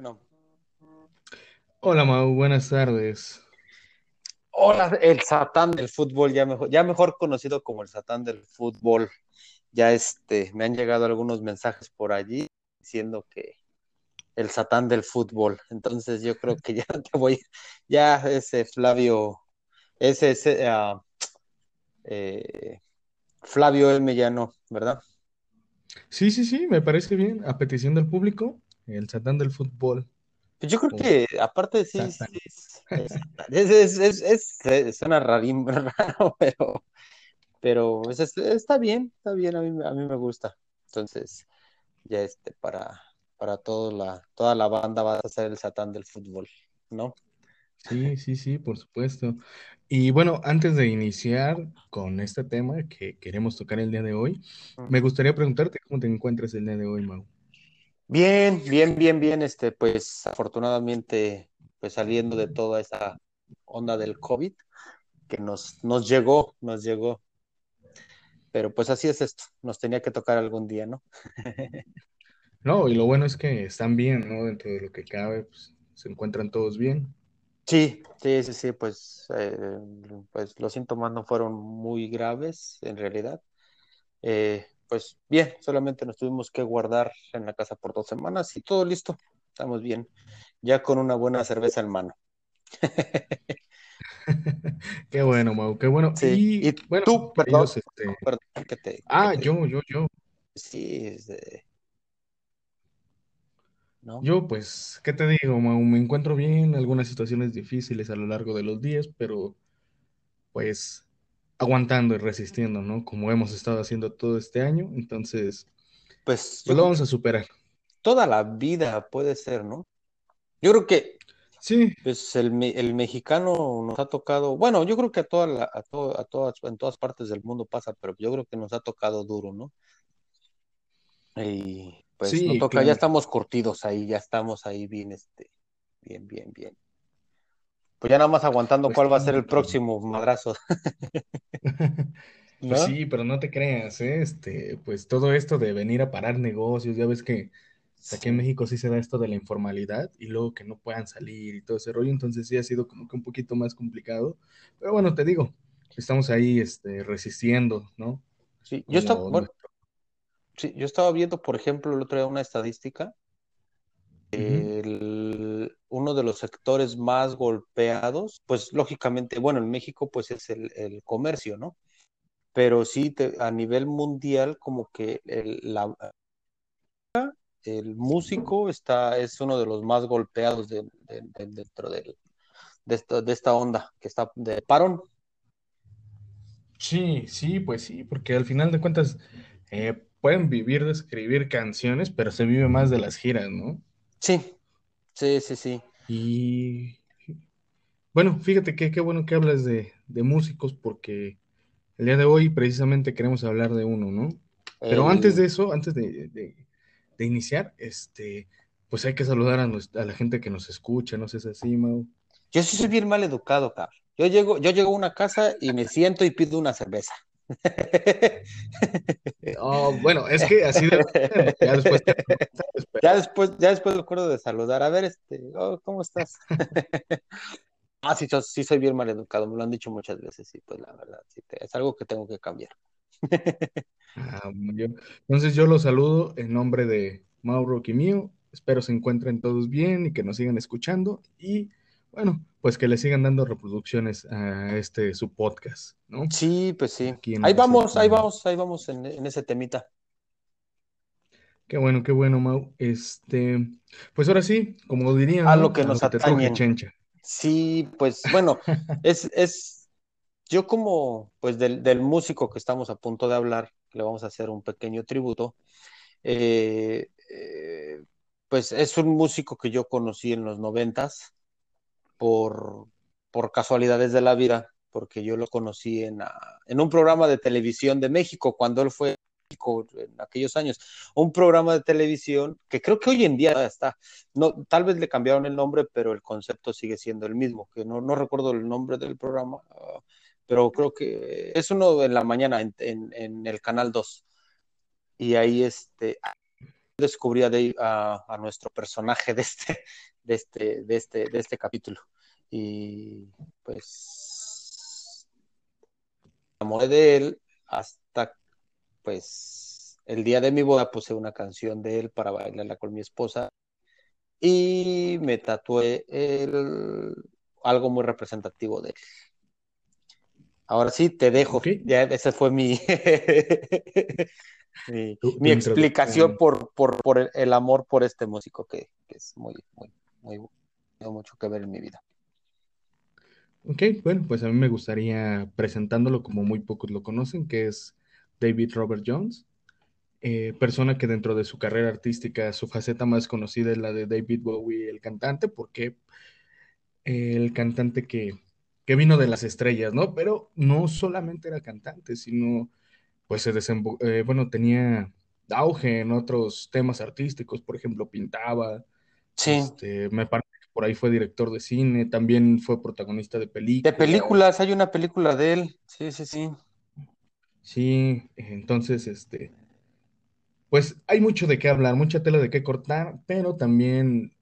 Bueno, Hola Mau, buenas tardes. hola, el Satán del fútbol, ya mejor, ya mejor conocido como el Satán del fútbol. Ya este, me han llegado algunos mensajes por allí diciendo que el Satán del fútbol. Entonces yo creo que ya te voy, ya ese Flavio, ese, ese ah, eh, Flavio El Mellano, ¿verdad? Sí, sí, sí, me parece bien. A petición del público, el Satán del fútbol Pues yo creo que aparte sí, es, es, es, es, es- es- suena raro, pero pero pues, es- está bien, está bien, a mí, a mí me gusta. Entonces, ya este, para, para toda la, toda la banda va a ser el Satán del fútbol, ¿no? Sí, sí, sí, por supuesto. Y bueno, antes de iniciar con este tema que queremos tocar el día de hoy, me gustaría preguntarte cómo te encuentras el día de hoy, Mau. Bien, bien, bien, bien, este, pues afortunadamente, pues saliendo de toda esa onda del COVID que nos, nos llegó, nos llegó, pero pues así es esto, nos tenía que tocar algún día, ¿no? No, y lo bueno es que están bien, ¿no? Dentro de lo que cabe, pues se encuentran todos bien. Sí, sí, sí, sí, pues, eh, pues los síntomas no fueron muy graves en realidad. Eh, pues bien, solamente nos tuvimos que guardar en la casa por dos semanas y todo listo, estamos bien, ya con una buena cerveza en mano. Qué bueno, Mau, qué bueno. Sí, y Y bueno, tú, perdón, este, perdón que te, que ah, te, yo, yo, yo. sí, este, ¿no? Yo, pues, ¿qué te digo, Mau? Me encuentro bien, algunas situaciones difíciles a lo largo de los días, pero pues aguantando y resistiendo, ¿no? Como hemos estado haciendo todo este año, entonces, Pues pues lo vamos a superar. toda la vida puede ser, ¿no? Yo creo que Sí, pues el, el mexicano nos ha tocado, bueno, yo creo que a toda la, a to- a todas, en todas partes del mundo pasa, pero yo creo que nos ha tocado duro, ¿no? Y pues sí, toca, ya estamos curtidos ahí, ya estamos ahí bien, este, bien, bien, bien. Pues ya nada más aguantando Pues cuál va a ser el próximo madrazo, Pues ¿no? sí, pero no te creas, ¿eh? Este, pues todo esto de venir a parar negocios, ya ves que pues, aquí en México sí se da esto de la informalidad y luego que no puedan salir y todo ese rollo, entonces sí ha sido como que un poquito más complicado. Pero bueno, te digo, estamos ahí, este, resistiendo, ¿no? sí. Yo estaba, bueno, sí, yo estaba viendo, por ejemplo, el otro día una estadística. El- uno de los sectores más golpeados, pues lógicamente, bueno, en México pues es el, el comercio, ¿no? Pero sí, te- a nivel mundial, como que el, la- el músico está, es uno de los más golpeados de- de- de- dentro del- de, esta, de esta onda que está de parón. Sí, sí, pues sí, porque al final de cuentas eh, pueden vivir de escribir canciones, pero se vive más de las giras, ¿no? Sí, sí, sí, sí. Y bueno, fíjate que qué bueno que hablas de, de músicos, porque el día de hoy precisamente queremos hablar de uno, ¿no? Pero antes de eso, antes de, de- de iniciar, este, pues hay que saludar a, a la gente que nos escucha, no sé si es así, Mau. yo sí soy bien mal educado, cabrón. Yo llego, yo llego a una casa y me siento y pido una cerveza. Oh, bueno, es que así ¿no? Ya después te conoces, Ya después, ya después me acuerdo de saludar. A ver, este, oh, ¿cómo estás? Ah, sí, so- sí soy bien mal educado, me lo han dicho muchas veces, sí, pues la verdad, sí, te- es algo que tengo que cambiar. Ah. Entonces yo los saludo en nombre de Mauro y mío. Espero se encuentren todos bien y que nos sigan escuchando. Y bueno, pues que le sigan dando reproducciones a este su podcast, ¿no? Sí, pues sí. Ahí vamos, ahí vamos, ahí vamos en, en ese temita. Qué bueno, qué bueno, Mau. Este, pues ahora sí, como dirían, A lo que A lo nos que atañen. chencha. Sí, pues bueno, es, es, yo como, pues del, del músico que estamos a punto de hablar, le vamos a hacer un pequeño tributo. eh, eh, pues es un músico que yo conocí en los noventas por, por casualidades de la vida, porque yo lo conocí en, ah, en un programa de televisión de México, cuando él fue en aquellos años, un programa de televisión que creo que hoy en día está, no, tal vez le cambiaron el nombre, pero el concepto sigue siendo el mismo, que no, no recuerdo el nombre del programa, uh, pero creo que es uno en la mañana en, en, en el canal 2 y ahí este descubrí a, a, nuestro personaje de este, de este, de este, de este capítulo. Y pues enamoré de él hasta pues el día de mi boda puse una canción de él para bailarla con mi esposa y me tatué el, algo muy representativo de él. Ahora sí, te dejo. Ya esa fue mi, mi, explicación por, por, el amor por este músico que, es muy, muy, muy, tiene mucho que ver en mi vida. Ok, bueno, pues a mí me gustaría presentándolo como muy pocos lo conocen, que es David Robert Jones, eh, persona que dentro de su carrera artística, su faceta más conocida es la de David Bowie, el cantante, porque el cantante que que vino de las estrellas, ¿no? Pero no solamente era cantante, sino pues se desembo eh, bueno, tenía auge en otros temas artísticos, por ejemplo, pintaba, sí. Este, me parece que por ahí fue director de cine, también fue protagonista de películas. De películas, hay una película de él, sí, sí, sí. Sí, entonces, este, pues hay mucho de qué hablar, mucha tela de qué cortar, pero también,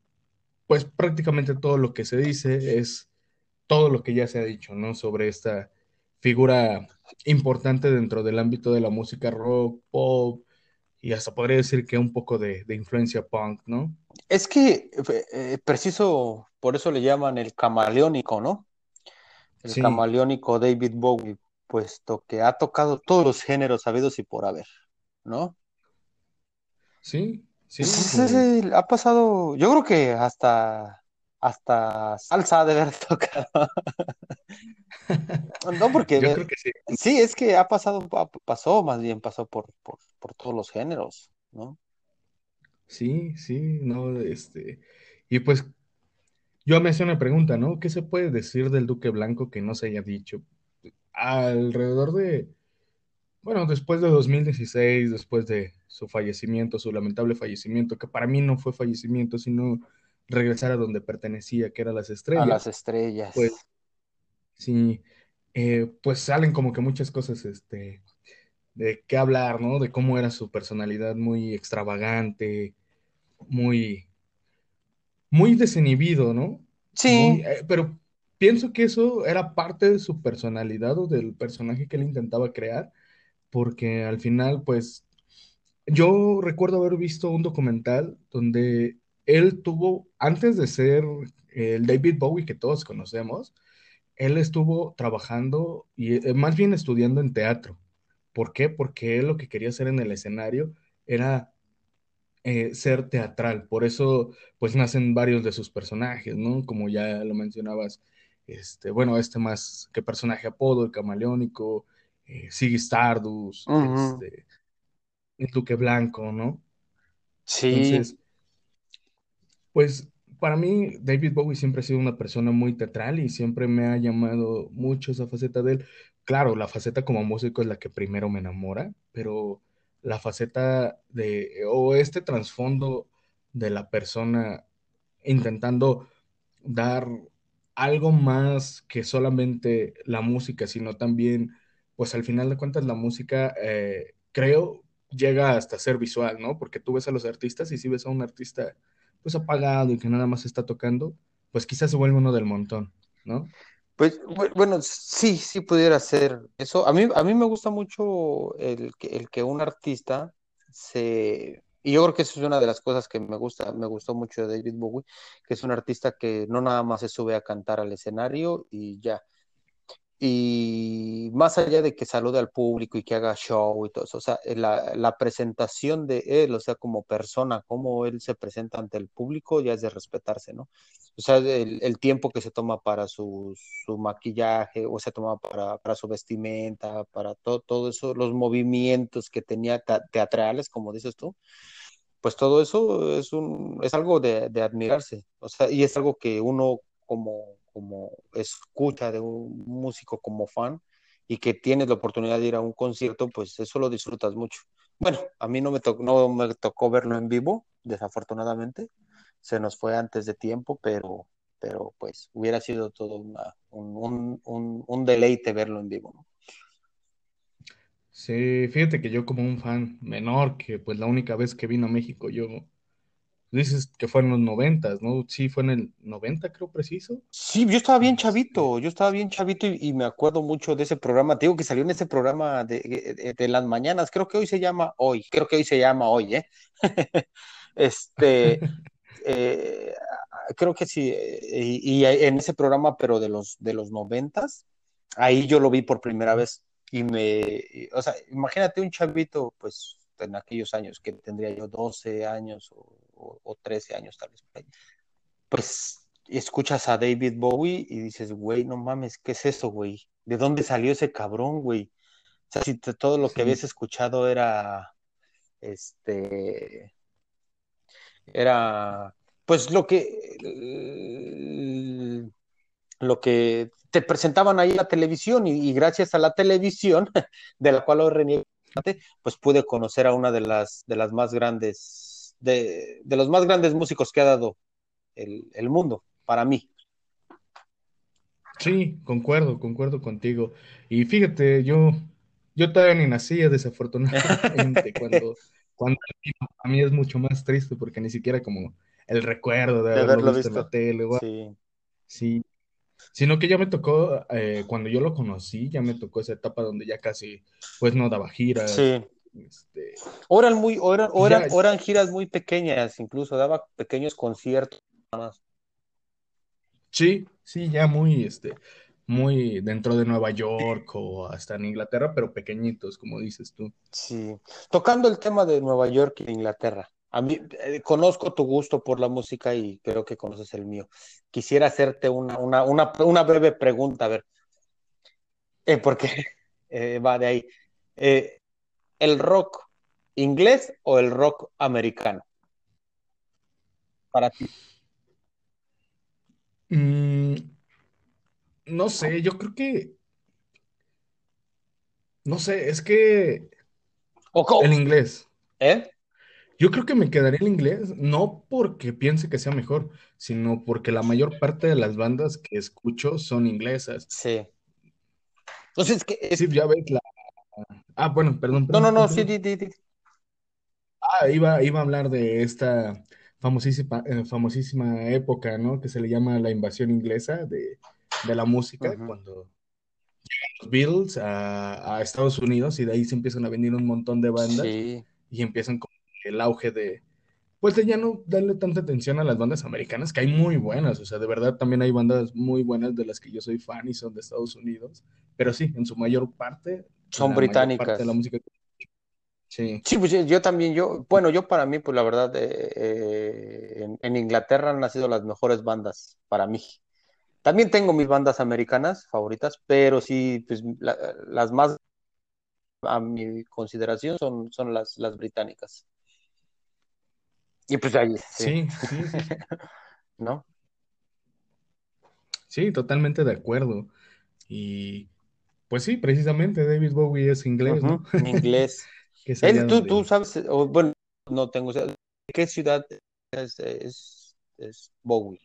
pues prácticamente todo lo que se dice es todo lo que ya se ha dicho, ¿no? Sobre esta figura importante dentro del ámbito de la música rock, pop, y hasta podría decir que un poco de, influencia punk, ¿no? Es que eh, preciso, por eso le llaman el camaleónico, ¿no? El camaleónico David Bowie, puesto que ha tocado todos los géneros habidos y por haber, ¿no? Sí, sí. ha pasado, yo creo que hasta hasta salsa de haber tocado. no, porque Yo creo que sí. sí, es que ha pasado, pasó más bien, pasó por, por, todos los géneros, ¿no? Sí, sí, no, este, y pues yo me hacía una pregunta, ¿no? ¿Qué se puede decir del Duque Blanco que no se haya dicho? Alrededor de, bueno, después de 2016, después de su fallecimiento, su lamentable fallecimiento, que para mí no fue fallecimiento, sino regresar a donde pertenecía, que era las estrellas. A las estrellas. Pues sí, eh, pues salen como que muchas cosas, este, de qué hablar, ¿no? De cómo era su personalidad muy extravagante, muy, muy desinhibido, ¿no? Sí. Eh, pero pienso que eso era parte de su personalidad o del personaje que él intentaba crear, porque al final, pues, yo recuerdo haber visto un documental donde él tuvo, antes de ser el David Bowie que todos conocemos, él estuvo trabajando y eh, más bien estudiando en teatro. ¿Por qué? Porque él lo que quería hacer en el escenario era eh, ser teatral. Por eso, pues nacen varios de sus personajes, ¿no? Como ya lo mencionabas, este, bueno, este más que personaje apodo, el camaleónico, eh, Siggy Stardust, este, el Duque Blanco, ¿no? Sí. Entonces, pues para mí David Bowie siempre ha sido una persona muy teatral y siempre me ha llamado mucho esa faceta de él. Claro, la faceta como músico es la que primero me enamora, pero la faceta de, o este trasfondo de la persona intentando dar algo más que solamente la música, sino también, pues al final de cuentas la música, eh, creo, llega hasta ser visual, ¿no? Porque tú ves a los artistas y si ves a un artista pues apagado y que nada más está tocando, pues quizás se vuelve uno del montón, ¿no? Pues bueno, sí, sí pudiera ser eso. A mí, a mí me gusta mucho el que, el que un artista se... Y yo creo que eso es una de las cosas que me gusta, me gustó mucho de David Bowie, que es un artista que no nada más se sube a cantar al escenario y ya, y más allá de que salude al público y que haga show y todo eso, o sea, la, presentación de él, o sea, como persona, cómo él se presenta ante el público, ya es de respetarse, ¿no? O sea, el, tiempo que se toma para su, maquillaje, o se toma para, su vestimenta, para todo, todo eso, los movimientos que tenía teatrales, como dices tú, pues todo eso es, un, es algo de, de admirarse, o sea, y es algo que uno como como escucha de un músico como fan y que tienes la oportunidad de ir a un concierto, pues eso lo disfrutas mucho. Bueno, a mí no me, no me tocó verlo en vivo, desafortunadamente, se nos fue antes de tiempo, pero, pero pues hubiera sido todo un, un, deleite verlo en vivo. Sí, fíjate que yo como un fan menor, que pues la única vez que vino a México, yo, dices que fue en los noventas, ¿no? Sí, fue en el 90, creo preciso. Sí, yo estaba bien chavito, yo estaba bien chavito y, y me acuerdo mucho de ese programa. Te digo que salió en ese programa de, de- de las mañanas, creo que hoy se llama Hoy, creo que hoy se llama Hoy, ¿eh? Este, eh, creo que sí, y, y en ese programa, pero de los, de los noventas, ahí yo lo vi por primera vez y me, y, o sea, imagínate un chavito, pues en aquellos años que tendría yo 12 años o, o, o 13 años tal vez, por ahí, pues escuchas a David Bowie y dices, güey, no mames, ¿qué es eso, güey? ¿De dónde salió ese cabrón, güey? O sea, si te, todo lo que sí, habías escuchado era, este, era, pues lo que, lo que te presentaban ahí en la televisión y, y gracias a la televisión, de la cual hoy reniego, pues pude conocer a una de las, de las más grandes, de, de los más grandes músicos que ha dado el, el mundo, para mí. sí, concuerdo, concuerdo contigo. Y fíjate, yo, yo todavía ni nacía desafortunadamente cuando, cuando a mí es mucho más triste porque ni siquiera como el recuerdo de de haberlo haberlo visto en la visto. tele, Sí, así, Sino que ya me tocó, eh, cuando yo lo conocí, ya me tocó esa etapa donde ya casi, pues no daba giras, sí. Este, O eran muy, o eran, o y eran, ya, o eran giras muy pequeñas, incluso daba pequeños conciertos. nada más. sí, sí, ya muy, este, muy dentro de Nueva York o hasta en Inglaterra, pero pequeñitos, como dices tú. Sí. Tocando el tema de Nueva York e Inglaterra. A mí eh, conozco tu gusto por la música y creo que conoces el mío. Quisiera hacerte una, una, una, una breve pregunta, a ver, eh, porque eh, va de ahí. ¿El rock inglés o el rock americano para ti? Mm, no sé, yo creo que, no sé, es que ¿O el inglés. ¿Eh? Yo creo que me quedaría el inglés, no porque piense que sea mejor, sino porque la mayor parte de las bandas que escucho son inglesas. Sí. Entonces, que es... Sí, ya ves la... Ah, bueno, perdón, No, no, perdón, no, sí, continúa. di, di, di. Ah, iba, iba a hablar de esta famosísima, eh, famosísima época, ¿no? Que se le llama la invasión inglesa de, de la música, Ujú. cuando los Beatles a, a Estados Unidos y de ahí se empiezan a venir un montón de bandas Sí, y empiezan con el auge de, pues de ya no darle tanta atención a las bandas americanas, que hay muy buenas, o sea, de verdad también hay bandas muy buenas de las que yo soy fan y son de Estados Unidos, pero sí, en su mayor parte, son de la británicas. música, sí, Sí, pues yo, también, yo, bueno, yo para mí, pues la verdad, eh, eh, en, en Inglaterra han nacido las mejores bandas para mí. También tengo mis bandas americanas favoritas, pero sí, pues la- las más a mi consideración son, son las, las británicas. Y pues ahí, sí, sí, sí, sí. ¿no? Sí, totalmente de acuerdo. Y pues sí, precisamente David Bowie es inglés, ¿no? Ujú, En inglés. Él, tú, tú sabes, o, bueno, no tengo, ¿de qué ciudad es, es, es Bowie?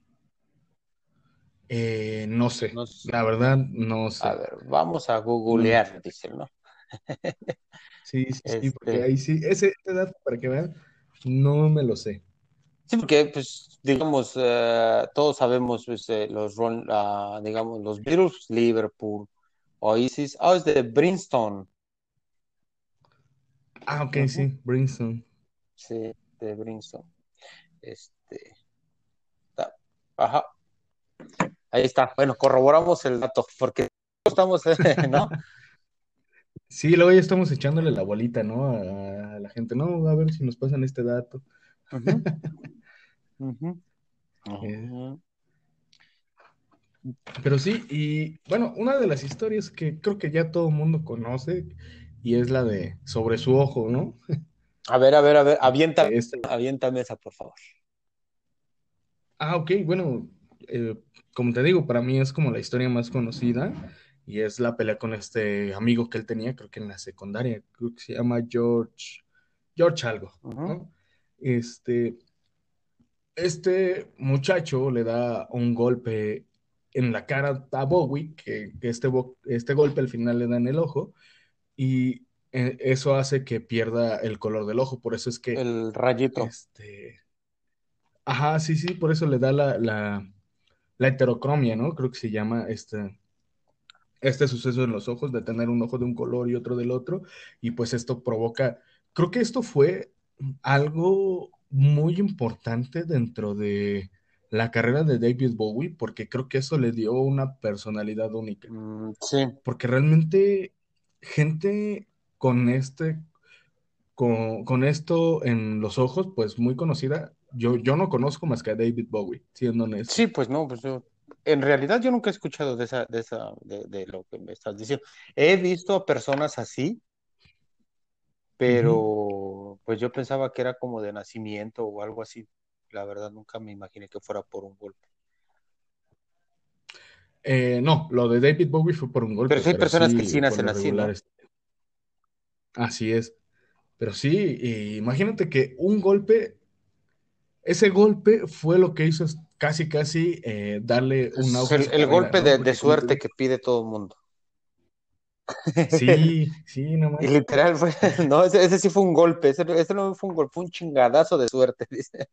eh, no sé, No sé. la verdad, no A sé. ver, vamos a No. googlear, dicen, ¿no? Sí, sí, sí, porque Este, ahí sí, ese, ese dato para que vean, no me lo sé. sí, porque, pues, digamos, eh, todos sabemos, pues, eh, los, ah, digamos, los Beatles, Liverpool, Oasis, ah, es de Brimstone, Ah, ok, sí, Brimstone. Sí, de Brimstone. Este, está- ajá, ahí está. Bueno, corroboramos el dato, porque estamos, ¿no? Sí, luego ya estamos echándole la bolita, ¿no? A, a la gente, no, a ver si nos pasan este dato. Ujú, Eh, ujú. Pero sí, y bueno, una de las historias que creo que ya todo el mundo conoce y es la de sobre su ojo, ¿no? A ver, a ver, a ver, aviéntame, De esta aviéntame esa, por favor. Ah, ok, bueno, eh, como te digo, para mí es como la historia más conocida y es la pelea con este amigo que él tenía, creo que en la secundaria, creo que se llama George, George algo, ¿no? Este, este muchacho le da un golpe en la cara a Bowie, que, que este, este golpe al final le da en el ojo, y eh, eso hace que pierda el color del ojo, por eso es que, El rayito. este, ajá, sí, sí, por eso le da la, la, la heterocromia, ¿no? Creo que se llama este, este suceso en los ojos, de tener un ojo de un color y otro del otro, y pues esto provoca, creo que esto fue algo muy importante dentro de la carrera de David Bowie, porque creo que eso le dio una personalidad única, Mm, sí, porque realmente gente con este, con, con esto en los ojos, pues muy conocida, yo, yo no conozco más que a David Bowie, siendo honesto. sí, pues no, pues yo, en realidad yo nunca he escuchado de esa, de esa, de, de lo que me estás diciendo. He visto a personas así, pero pues yo pensaba que era como de nacimiento o algo así. La verdad, nunca me imaginé que fuera por un golpe. Eh, no, lo de David Bowie fue por un Pero golpe, hay pero personas que sí, nacen así, así es. Pero sí, y imagínate que un golpe, ese golpe fue lo que hizo casi, casi eh, darle un auge el, golpe ¿no? de, de suerte que pide todo el mundo. Sí, sí, no Y literal fue, no, ese, ese sí fue un golpe, ese, ese no fue un golpe, fue un chingadazo de suerte, dice,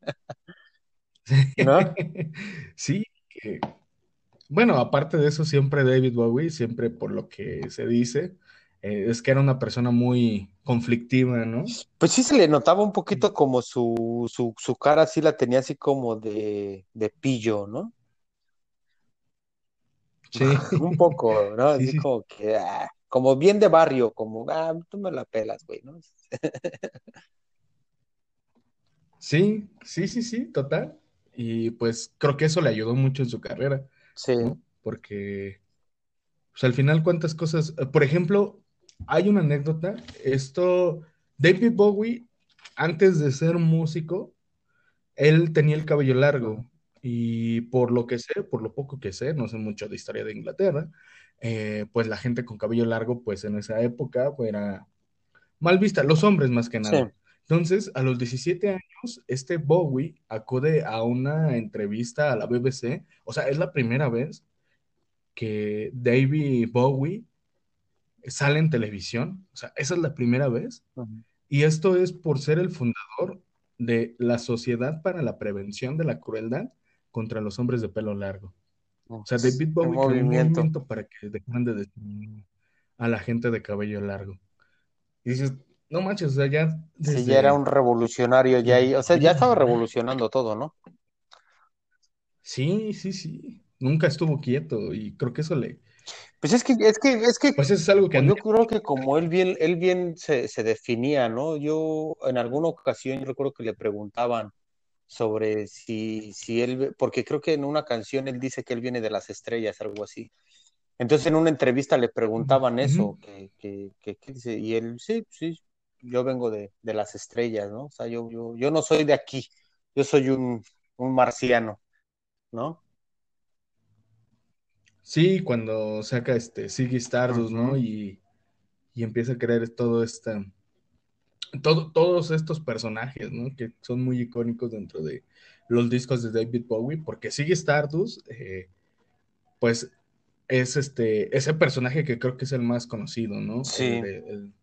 ¿no? Sí, que- bueno, aparte de eso, siempre David Bowie, siempre por lo que se dice, eh, es que era una persona muy conflictiva, ¿no? Pues sí se le notaba un poquito como su, su, su cara sí la tenía así como de, de pillo, ¿no? Sí, Un poco, ¿no? sí, Así sí, como que, ah, como bien de barrio, como, ah, tú me la pelas, güey, ¿no? sí, sí, sí, sí, total. Y pues creo que eso le ayudó mucho en su carrera, Sí, ¿no? Porque, pues al final, cuántas cosas, por ejemplo, hay una anécdota, esto, David Bowie, antes de ser músico, él tenía el cabello largo y por lo que sé, por lo poco que sé, no sé mucho de historia de Inglaterra, eh, pues la gente con cabello largo, pues en esa época pues, era mal vista, los hombres más que sí, nada. Entonces, a los 17 años, este Bowie acude a una entrevista a la BBC, o sea, es la primera vez que David Bowie sale en televisión, o sea, esa es la primera vez, y esto es por ser el fundador de la Sociedad para la Prevención de la Crueldad contra los hombres de pelo largo. O sea, Pues, David Bowie creó un movimiento. movimiento para que dejaran de discriminar a la gente de cabello largo. Y dices, no manches, o sea, ya Sí, ya era desde... un revolucionario, ya ahí, o sea, ya estaba revolucionando todo, ¿no? Sí, sí, sí. Nunca estuvo quieto y creo que eso le... Pues es que, es que, es que Pues eso es algo que yo admiro. creo que como él bien, él bien se, se definía, ¿no? Yo en alguna ocasión yo recuerdo que le preguntaban sobre si, si él, porque creo que en una canción él dice que él viene de las estrellas, algo así. Entonces en una entrevista le preguntaban eso, que, que, que, que dice, y él, sí, sí, yo vengo de, de las estrellas, ¿no? O sea, yo, yo, yo no soy de aquí, yo soy un, un marciano, ¿no? Sí, cuando saca este Ziggy Stardust, ¿no? Y, y empieza a crear todo esta... todo- todos estos personajes, ¿no? Que son muy icónicos dentro de los discos de David Bowie, porque Ziggy Stardust, eh, pues es este, ese personaje que creo que es el más conocido, ¿no? El Sí, de, el-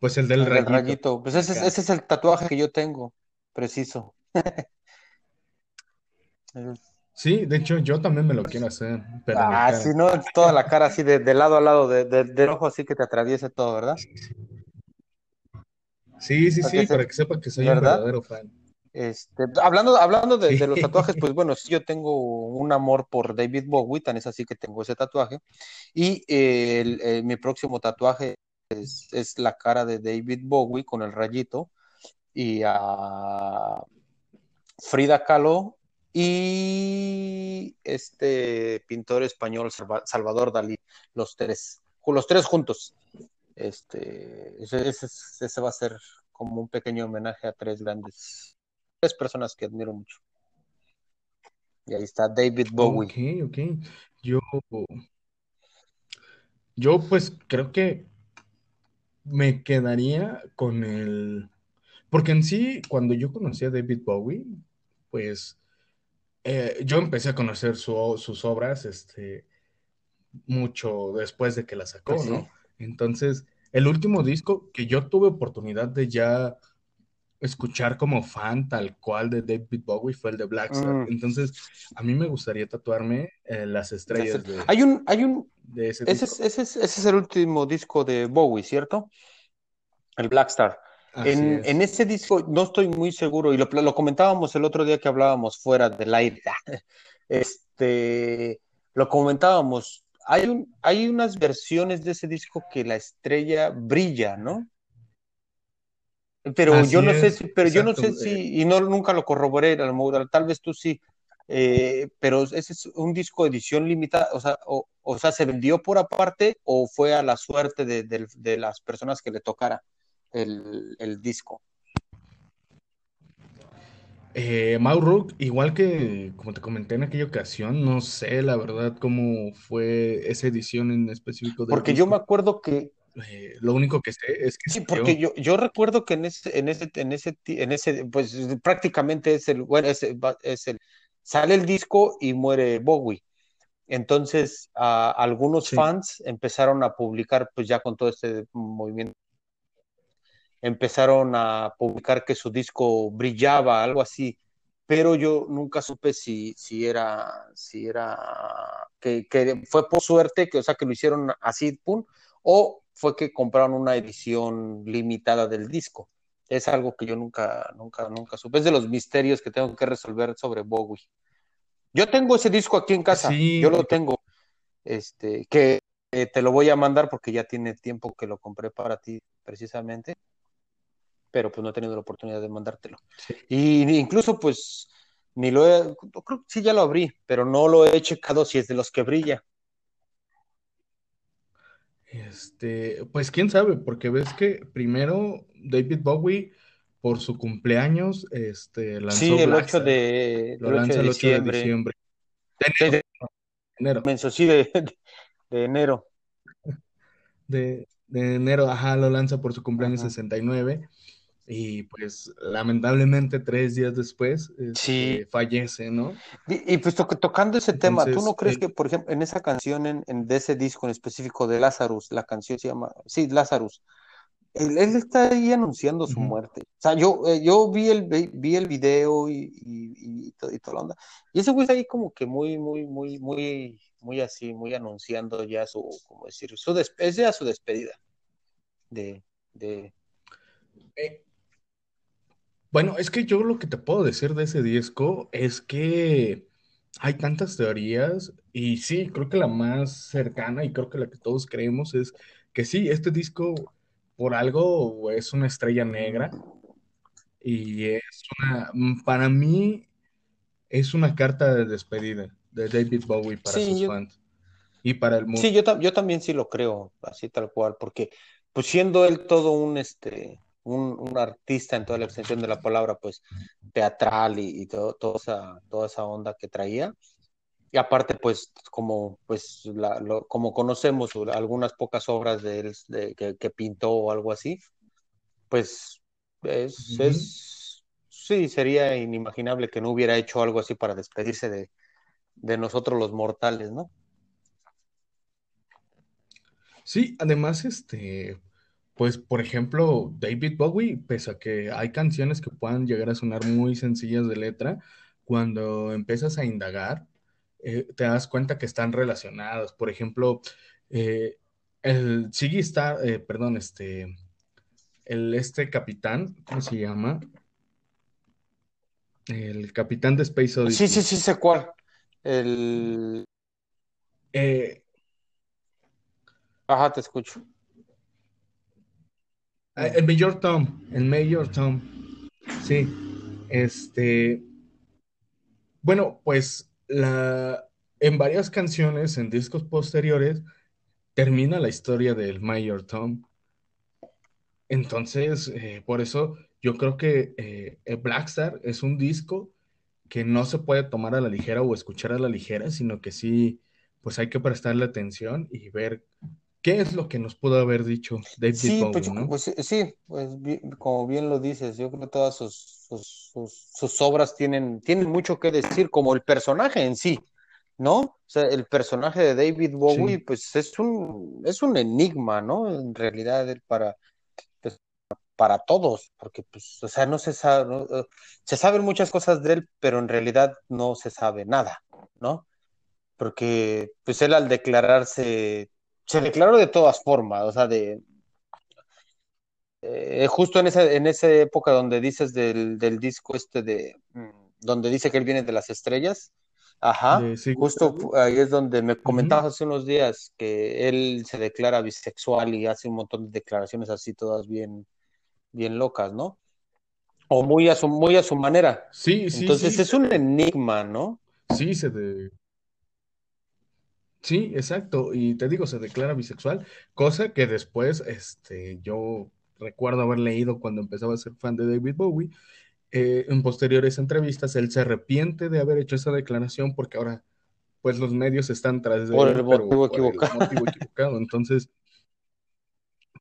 pues el del el rayito, rayito. Pues ese es, acá. ese es el tatuaje que yo tengo, preciso. Sí, de hecho yo también me lo quiero hacer, pero Ah, cara. ¿no? Toda la cara así de, de lado a lado, de, de- del ojo así que te atraviese todo, ¿verdad? Sí, sí, Que sí, se, para que sepa que soy un ¿verdad? verdadero fan. Este, hablando, hablando de, de los tatuajes, Sí. pues bueno, sí, yo tengo un amor por David Bowie, tan es así que tengo ese tatuaje. Y eh, el- eh, mi próximo tatuaje es, es la cara de David Bowie con el rayito y a Frida Kahlo y este pintor español Salva- Salvador Dalí, los tres, los tres juntos. Este, ese, va a ser como un pequeño homenaje a tres grandes, tres personas que admiro mucho. Y ahí está David Ok, Bowie. ok. Yo, yo pues creo que me quedaría con el... Porque en sí, cuando yo conocí a David Bowie, pues eh, yo empecé a conocer su- sus obras este, mucho después de que las Pues sacó, sí. ¿no? Entonces, el último disco que yo tuve oportunidad de ya escuchar como fan tal cual de David Bowie fue el de Black Sabbath. Mm. Entonces, a mí me gustaría tatuarme eh, las estrellas de, Hay un, hay un, de ese ese disco. es, ese es, ese es el último disco de Bowie, ¿cierto? El Black Star. En, es. en ese disco no estoy muy seguro, y lo, lo comentábamos el otro día que hablábamos fuera del aire. Este, lo comentábamos. Hay un, hay unas versiones de ese disco que la estrella brilla, ¿no? Pero yo no sé si, pero yo no sé Eh, si, y no nunca lo corroboré, tal vez tú sí, eh, pero ese es un disco de edición limitada, o sea, o, o sea, se vendió por aparte o fue a la suerte de, de, de las personas que le tocara el, el disco. Eh, Mauro, igual que como te comenté en aquella ocasión, no sé la verdad cómo fue esa edición en específico del Porque yo me acuerdo que, Eh, lo único que sé es que sí, porque yo, yo recuerdo que en ese, en ese, en ese, ti- en ese, pues prácticamente es el, bueno, es, es el, sale el disco y muere Bowie. Entonces, a algunos Sí. fans empezaron a publicar, pues ya con todo este movimiento, empezaron a publicar que su disco brillaba, algo así, pero yo nunca supe si, si era, si era, que, que fue por suerte, que, o sea, que lo hicieron así, pum, o fue que compraron una edición limitada del disco. Es algo que yo nunca, nunca, nunca supe. Es de los misterios que tengo que resolver sobre Bowie. Yo tengo ese disco aquí en casa, yo lo tengo, este, que eh, te lo voy a mandar porque ya tiene tiempo que lo compré para ti precisamente, pero pues no he tenido la oportunidad de mandártelo. sí. Y incluso pues ni lo he, creo que sí ya lo abrí, pero no lo he checado si es de los que brilla. Este, pues quién sabe, porque ves que primero David Bowie por su cumpleaños este, Sí, lanzó el Black 8 Sabbath. de, Lo el 8 lanza de el 8 de diciembre, diciembre. De de, de, enero. menso, sí, de, de enero. De, de enero, ajá, lo lanza por su cumpleaños Ajá. 69. Y pues lamentablemente tres días después Sí, este, fallece, ¿no? Y, y, pues to tocando ese tema, ¿tú no Entonces, crees eh, que, por ejemplo, en esa canción, en, en, de ese disco en específico de Lazarus, la canción se llama, sí, Lazarus, él, él está ahí anunciando su ujú. muerte. O sea, yo, eh, yo vi, el, vi el video y, y, y, to- y toda la onda. Y ese güey está ahí como que muy, muy, muy, muy, muy así, muy anunciando ya su, como decir, su es ya su despedida de, de, Eh, bueno, es que yo lo que te puedo decir de ese disco es que hay tantas teorías y sí, creo que la más cercana y creo que la que todos creemos es que sí, este disco por algo es una estrella negra y es una, mm, para mí es una carta de despedida de David Bowie para Sí, sus yo, fans y para el mundo. sí, yo, ta- yo también sí lo creo, así tal cual, porque pues siendo él todo un, este, un, un artista en toda la extensión de la palabra, pues teatral y, y todo, toda esa, toda esa onda que traía, y aparte pues como, pues, la, lo- como conocemos algunas pocas obras de él de, que, que pintó o algo así, pues es, es, sí, sería inimaginable que no hubiera hecho algo así para despedirse de, de nosotros los mortales, ¿no? Sí, además, este, pues, por ejemplo, David Bowie, pese a que hay canciones que puedan llegar a sonar muy sencillas de letra, cuando empiezas a indagar, eh, te das cuenta que están relacionadas. Por ejemplo, eh, el Ziggy Star, eh, perdón, este, el este capitán, ¿cómo se llama? El capitán de Space Sí, sí, Odyssey. sí sé cuál. El... Eh, Ajá, te escucho. El Mayor Tom, el Mayor Tom, sí, este, Bueno, pues la, en varias canciones, en discos posteriores, termina la historia del Mayor Tom. Entonces, eh, por eso yo creo que eh, Blackstar es un disco que no se puede tomar a la ligera o escuchar a la ligera, sino que sí, pues hay que prestarle atención y ver qué es lo que nos pudo haber dicho David Sí, pues, Bowie, yo- ¿no? pues sí, pues como bien lo dices, yo creo que todas sus, sus, sus- sus obras tienen, tienen mucho que decir, como el personaje en sí. ¿no? O sea, el personaje de David Bowie, pues es un, es un enigma, ¿no? En realidad, para, pues, para todos, porque, pues, o sea, no se sabe, eh, se saben muchas cosas de él, pero en realidad no se sabe nada, ¿no? Porque, pues, él al declararse, se declaró de todas formas, o sea, de, eh, justo en esa, en esa época donde dices del, del disco este de, mm, donde dice que él viene de las estrellas, Ajá, justo ahí es donde me comentabas hace unos días que él se declara bisexual y hace un montón de declaraciones así, todas bien, bien locas, ¿no? O muy a su, muy a su manera. Sí, sí. Entonces es un enigma, ¿no? Sí, se de... Sí, exacto. Y te digo, se declara bisexual, cosa que después, este, yo recuerdo haber leído cuando empezaba a ser fan de David Bowie, eh, en posteriores entrevistas, él se arrepiente de haber hecho esa declaración porque ahora, pues los medios están tras de por el motivo equivocado. equivocado. Entonces,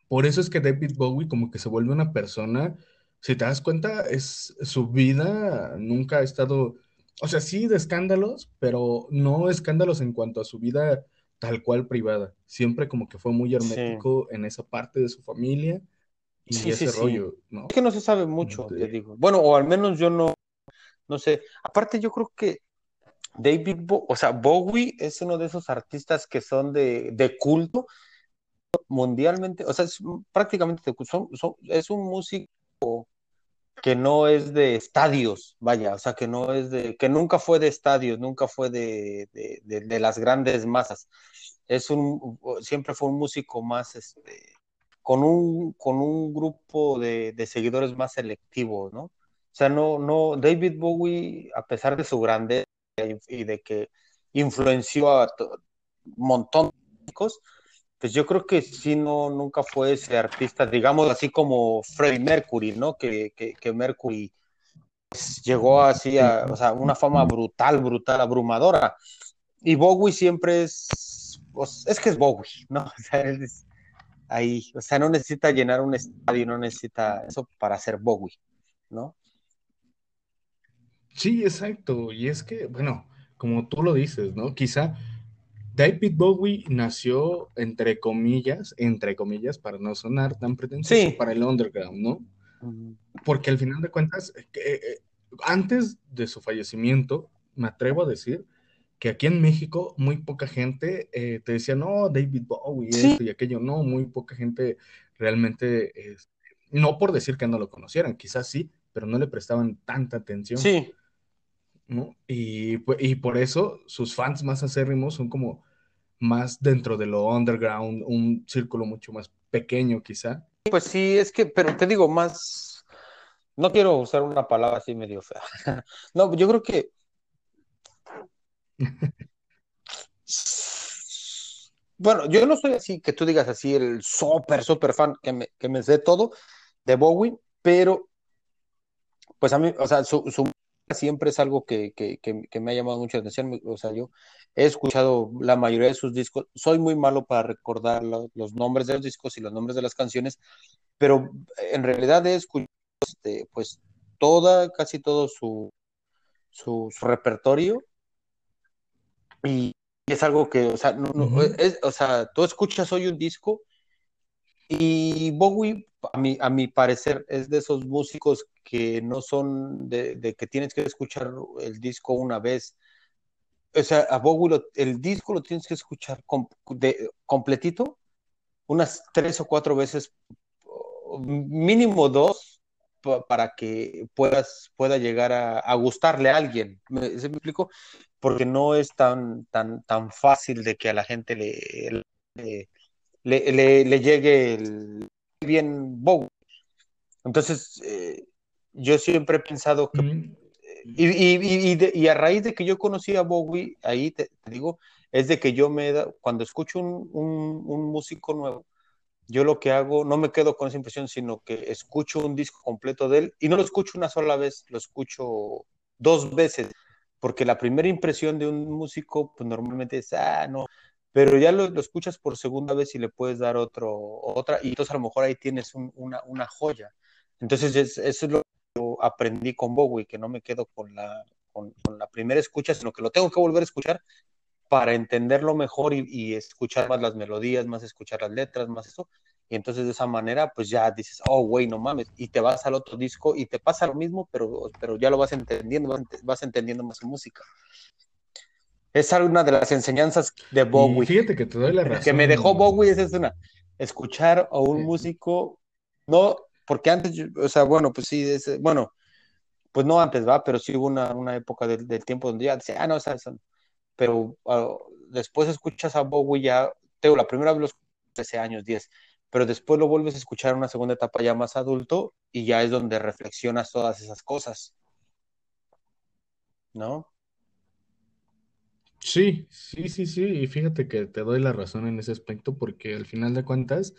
por eso es que David Bowie como que se vuelve una persona, si te das cuenta, es su vida nunca ha estado, o sea, sí de escándalos, pero no escándalos en cuanto a su vida tal cual privada. Siempre como que fue muy hermético en esa parte de su familia y sí, ese rollo, ¿no? Es que no se sabe mucho, te digo. Bueno, o al menos yo no, no sé. Aparte, yo creo que David, o sea, Bowie es uno de esos artistas que son de, de culto mundialmente, o sea, es prácticamente de, son, es un músico que no es de estadios, vaya, o sea, que no es de, que nunca fue de estadios, nunca fue de, de, de las grandes masas. Es un, siempre fue un músico más, este, con un, con un grupo de, seguidores más selectivos, ¿no? O sea, no, no, David Bowie, a pesar de su grandeza y de que influenció a un montón de chicos, pues yo creo que sí, no, nunca fue ese artista, digamos así como Freddie Mercury, ¿no? Que, que, Mercury pues, llegó así a, o sea, una fama brutal, brutal, abrumadora. Y Bowie siempre es, pues, es que es Bowie, ¿no? O sea, es, ahí, o sea, no necesita llenar un estadio, no necesita eso para ser Bowie, ¿no? Sí, exacto, y es que, bueno, como tú lo dices, ¿no? Quizá David Bowie nació, entre comillas, entre comillas, para no sonar tan pretencioso, para el underground, ¿no? Porque al final de cuentas, eh, eh, antes de su fallecimiento, me atrevo a decir que aquí en México muy poca gente eh, te decía, no, David Bowie, esto y aquello, no, muy poca gente realmente, no por decir que no lo conocieran, quizás sí, pero no le prestaban tanta atención. Sí. ¿no? Y, y por eso sus fans más acérrimos son como más dentro de lo underground, un círculo mucho más pequeño quizá. Pues sí, es que, pero te digo más, no quiero usar una palabra así medio fea. no, yo creo que bueno, yo no soy así que tú digas así el súper, súper fan que me, que me sé todo de Bowie, pero pues a mí, o sea, su, su siempre es algo que, que, que, me ha llamado mucho la atención. O sea, yo he escuchado la mayoría de sus discos. Soy muy malo para recordar los nombres de los discos y los nombres de las canciones, pero en realidad he escuchado este, pues toda, casi todo su, su, su repertorio y es algo que, o sea, no, o sea, tú escuchas hoy un disco y Bowie, a mi, a mi parecer, es de esos músicos que no son de, que tienes que escuchar el disco una vez. O sea, a Bowie el disco lo tienes que escuchar completito unas tres o cuatro veces, mínimo dos, para que puedas, pueda llegar a, gustarle a alguien. ¿Se me explico? Porque no es tan, tan, tan fácil de que a la gente le, le, le, llegue el bien Bowie. Entonces, eh, yo siempre he pensado que... Mm. Y, y, y, a raíz de que yo conocí a Bowie, ahí te, digo, es de que yo me da, cuando escucho un, un, un músico nuevo, yo lo que hago, no me quedo con esa impresión, sino que escucho un disco completo de él y no lo escucho una sola vez, lo escucho dos veces, porque la primera impresión de un músico, pues normalmente es, ah, no, pero ya lo, escuchas por segunda vez y le puedes dar otro, otra, y entonces a lo mejor ahí tienes una, una, joya. Entonces eso es lo que aprendí con Bowie, que no me quedo con la, con, con la primera escucha, sino que lo tengo que volver a escuchar para entenderlo mejor y, escuchar más las melodías, más escuchar las letras, más eso. Y entonces de esa manera, pues ya dices, oh, güey, no mames, y te vas al otro disco y te pasa lo mismo, pero, pero ya lo vas entendiendo, vas, entendiendo más música. Es una de las enseñanzas de Bowie. fíjate que te doy la razón. Que me dejó Bowie, esa es una. Escuchar a un músico, no, porque antes, o sea, bueno, pues sí, es, bueno, pues no antes, va, pero sí hubo una, una época del, tiempo donde ya decía, ah, no, pero ah, después escuchas a Bowie ya, tengo la primera vez los 13 años, 10, pero después lo vuelves a escuchar en una segunda etapa ya más adulto y ya es donde reflexionas todas esas cosas. ¿No? Sí, sí, sí, sí, y fíjate que te doy la razón en ese aspecto porque al final de cuentas,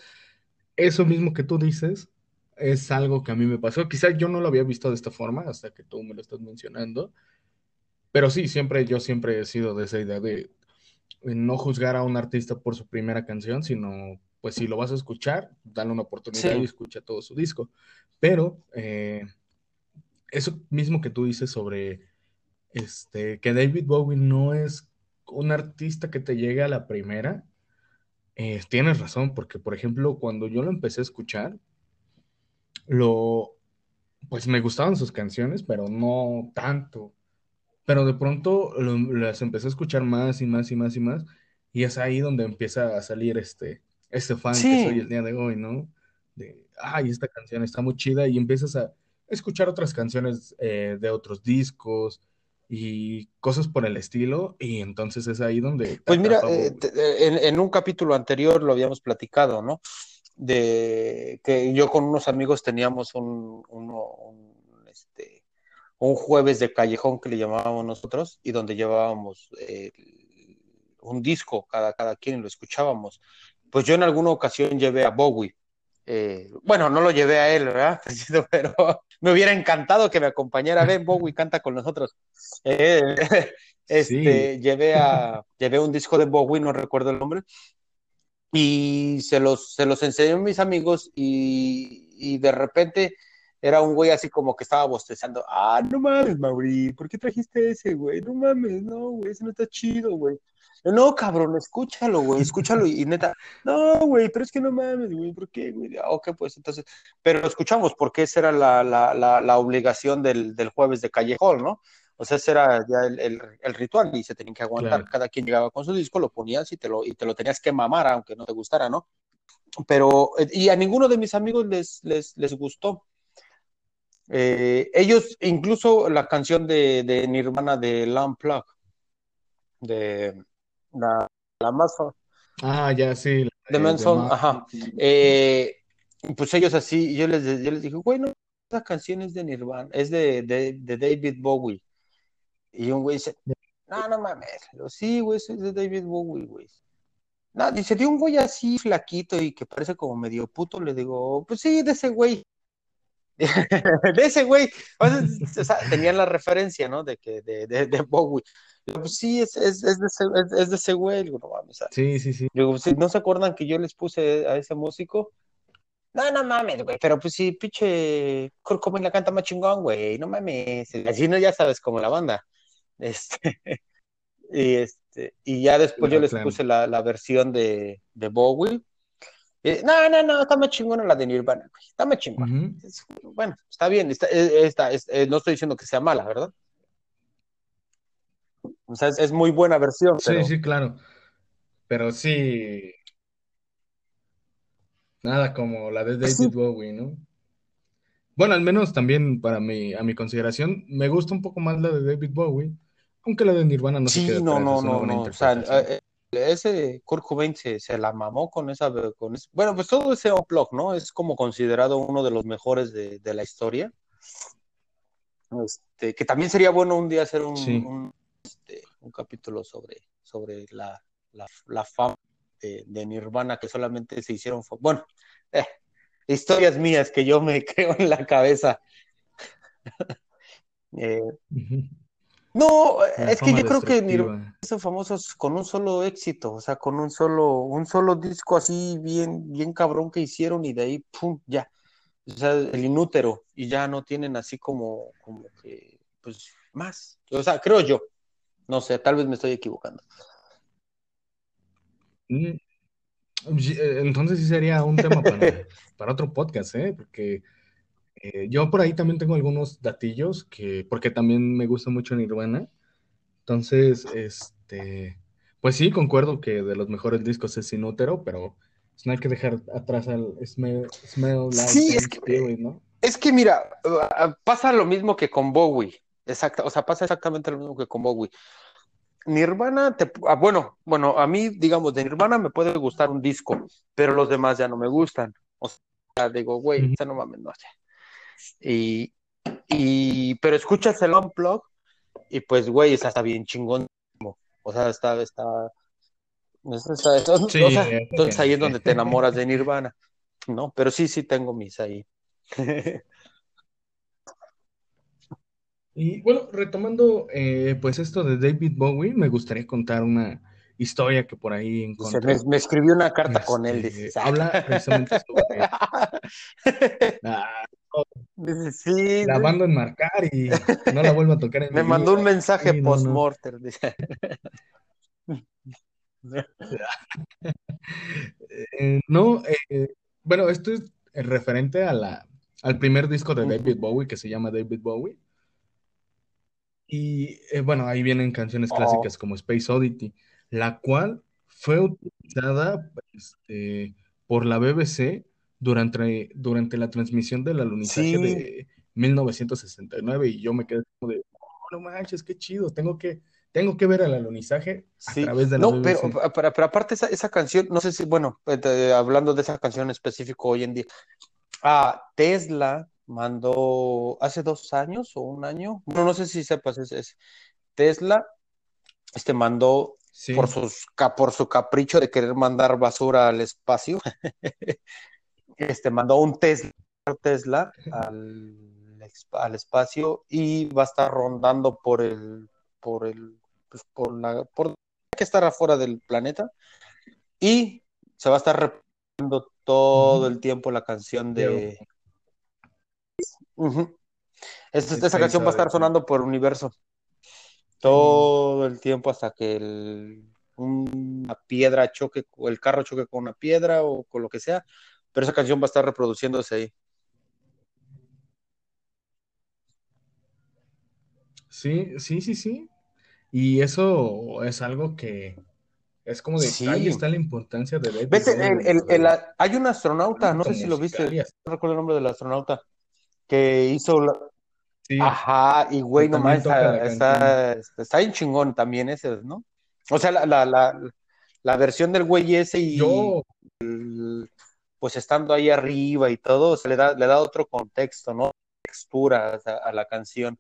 eso mismo que tú dices es algo que a mí me pasó. Quizás yo no lo había visto de esta forma hasta que tú me lo estás mencionando, pero sí, siempre, yo siempre he sido de esa idea de no juzgar a un artista por su primera canción, sino pues si lo vas a escuchar, dale una oportunidad y escucha todo su disco. Pero eh, eso mismo que tú dices sobre este, que David Bowie no es un artista que te llegue a la primera, eh, tienes razón, porque por ejemplo, cuando yo lo empecé a escuchar, lo, pues me gustaban sus canciones, pero no tanto. Pero de pronto las empecé a escuchar más y más y más y más, y es ahí donde empieza a salir este, este fan que soy el día de hoy, ¿no? De, ay, esta canción está muy chida, y empiezas a escuchar otras canciones eh, de otros discos, y cosas por el estilo, y entonces es ahí donde... Pues mira, eh, eh, en, un capítulo anterior lo habíamos platicado, ¿no? De que yo con unos amigos teníamos un, este, un jueves de callejón que le llamábamos nosotros, y donde llevábamos eh, un disco cada, cada quien y lo escuchábamos. Pues yo en alguna ocasión llevé a Bowie, eh, bueno, no lo llevé a él, ¿verdad? Pero me hubiera encantado que me acompañara. Ven, Bowie canta con nosotros. Eh, este, llevé, a, llevé un disco de Bowie, no recuerdo el nombre, y se los, se los enseñé a mis amigos y, de repente era un güey así como que estaba bostezando. Ah, no mames, Mauri, ¿por qué trajiste ese, güey? No mames, no, güey, ese no está chido, güey. No, cabrón, escúchalo, güey, escúchalo. Y, neta, no, güey, pero es que no mames, güey, ¿por qué, güey? Ah, ok, pues entonces, pero lo escuchamos porque esa era la, la, la, obligación del, del, jueves de Callejón, ¿no? O sea, ese era ya el, el, ritual y se tenían que aguantar. Cada quien llegaba con su disco, lo ponías y te lo, y te lo tenías que mamar, aunque no te gustara, ¿no? Pero, y a ninguno de mis amigos les, les, les gustó. Eh, ellos, incluso la canción de, de Nirvana de Lamb Plug, de la, la más Ah, ya, sí. De Manson, ajá. Eh, pues ellos así, yo les, yo les dije, güey, no, esa canción es de Nirvana, es de, de, de David Bowie. Y un güey dice, no, no mames. sí, güey, es de David Bowie, güey. No, dice, de un güey así flaquito y que parece como medio puto, le digo, pues sí, de ese güey. de ese güey. O sea, tenían la referencia, ¿no? De que de, de, de Bowie. Pues sí, es, es, es, de ese, es, de ese güey. no mames. Sí, sí, sí. Digo, ¿no se acuerdan que yo les puse a ese músico? No, no mames, güey, pero pues sí, pinche Kurt Cobain la canta más chingón, güey, no mames. Así no, ya sabes, como la banda. Este, y este, y ya después yo les puse la, la versión de, de Bowie. No, no, no, está más chingona la de Nirvana, güey, está más chingona. Bueno, está bien, está, eh, está, eh, no estoy diciendo que sea mala, ¿verdad? O sea, es, muy buena versión. Sí, sí, claro. Pero sí. Nada como la de David Bowie, ¿no? Bueno, al menos también para mi, a mi consideración, me gusta un poco más la de David Bowie, aunque la de Nirvana no sí, se no, no, no, no. O sea, eh, ese Kurt Cobain se, la mamó con esa, con bueno, pues todo ese unplug, ¿no? Es como considerado uno de los mejores de, la historia. Este, que también sería bueno un día hacer un, este, un capítulo sobre, sobre la, la, fama de, Nirvana que solamente se hicieron, bueno, eh, historias mías que yo me creo en la cabeza. Eh, no, es que yo creo que Nirvana son famosos con un solo éxito, o sea, con un solo, un solo disco así bien, bien cabrón que hicieron y de ahí, pum, ya. O sea, el inútero, y ya no tienen así como, como que, pues, más. O sea, creo yo. No sé, tal vez me estoy equivocando. Mm, eh, Entonces sí sería un tema para, para otro podcast, ¿eh? Porque eh, yo por ahí también tengo algunos datillos que, porque también me gusta mucho Nirvana. Entonces, este, pues sí, concuerdo que de los mejores discos es Inútero, pero pues, no hay que dejar atrás al Smell, Smell Like Sí, es que, Spirit, ¿no? es que mira, uh, pasa lo mismo que con Bowie. Exacto, o sea, pasa exactamente lo mismo que con Bowie. Nirvana, te, ah, bueno, bueno, a mí, digamos, de Nirvana me puede gustar un disco, pero los demás ya no me gustan. O sea, digo, güey, esta no mames, no sé. Y, y, pero escuchas el Unplug y pues, güey, es hasta bien chingón. O sea, está, está, está, está- está- Sí, o sea, es lo entonces ahí es donde te enamoras de Nirvana, ¿no? Pero sí, sí tengo mis ahí. Y bueno, retomando eh, pues esto de David Bowie, me gustaría contar una historia que por ahí Dice, me, encontré. me escribí una carta con él, Este, habla precisamente sobre ah, sí, la mando a enmarcar y no la vuelvo a tocar en me mi mandó vida. un mensaje Sí, no, no. post-mortem, dice. Eh, no, eh, bueno, esto es referente a la, al primer disco de. David Bowie que se llama David Bowie. Y eh, bueno, ahí vienen canciones Oh. clásicas como Space Oddity, la cual fue utilizada este, por la BBC durante, durante la transmisión del alunizaje Sí. de 1969 y yo me quedé como de, "Oh, no manches, qué chido, tengo que, tengo que ver el alunizaje a Sí, través de la no, pero, pero, pero aparte esa, esa canción, no sé si, bueno, eh, hablando de esa canción en específico hoy en día, ah, Tesla mandó hace dos años o un año, bueno, no sé si sepas, es, es- Tesla este, mandó Sí, por, sus, por su capricho de querer mandar basura al espacio, este, mandó un Tesla, Tesla al, al espacio y va a estar rondando por el, por el, pues, por la, por que estar afuera del planeta y se va a estar repitiendo todo el tiempo la canción de... Es- Space esa canción va a estar sonando por universo todo el tiempo hasta que el- una piedra choque, o el carro choque con una piedra o con lo que sea, pero esa canción va a estar reproduciéndose ahí. Sí, sí, sí, sí. Y eso es algo que es como de, Sí. ahí está la importancia de David ¿Ves? El- el- hay un astronauta, no sé si lo viste, no recuerdo el nombre del astronauta, que hizo la... Sí, Ajá, y güey, que no también más, toca la está, está, está bien chingón también ese, ¿no? O sea, la, la, la, la versión del güey ese y yo, pues estando ahí arriba y todo, se le da, le da otro contexto, ¿no? Textura a la canción.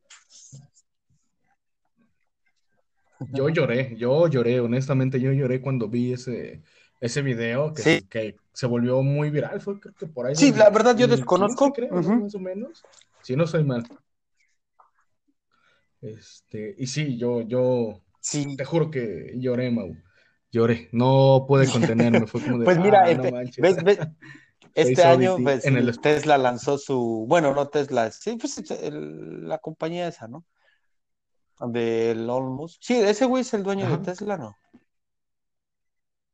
yo lloré, yo lloré, honestamente, yo lloré cuando vi ese, ese video que, Sí. se, que se volvió muy viral, fue creo que por ahí Sí, la verdad yo 2015, desconozco. creo, más o menos, si no soy mal. Este, y sí, yo, yo, Sí. te juro que lloré, Mau, lloré, no pude contenerme, fue como de, Pues mira, ah, no manches. ves, ves, este año pues, en el Tesla lanzó su, bueno, no Tesla, sí, pues el- la compañía esa, ¿no? De Elon Musk. Sí, ese güey es el dueño Ajá. de Tesla, ¿no?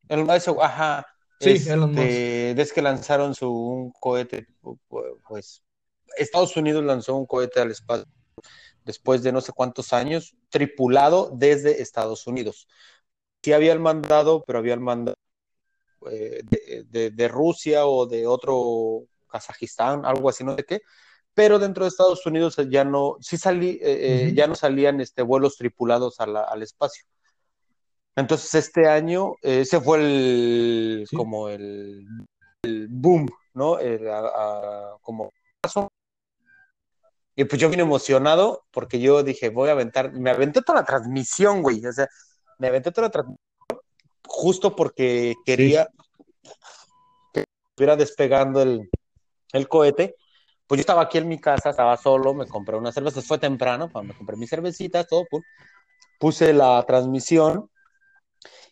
El, ese, ajá, Sí, Elon Musk. este, ves que lanzaron su un cohete, pues Estados Unidos lanzó un cohete al espacio después de no sé cuántos años, tripulado desde Estados Unidos. Sí habían mandado, pero habían mandado eh, de, de, de, Rusia o de otro Kazajistán, algo así, no sé qué, pero dentro de Estados Unidos ya no, sí salí, eh, uh -huh. ya no salían este, vuelos tripulados la, al espacio. Entonces este año, eh, ese fue el, ¿Sí? como el, el, boom, ¿no? El, a, a, como y pues yo vine emocionado porque yo dije, voy a aventar, me aventé toda la transmisión, güey, o sea, me aventé toda la transmisión justo porque quería sí. que estuviera despegando el, el, cohete. Pues yo estaba aquí en mi casa, estaba solo, me compré una cerveza, fue temprano, me compré mis cervecitas, todo, pum, puse la transmisión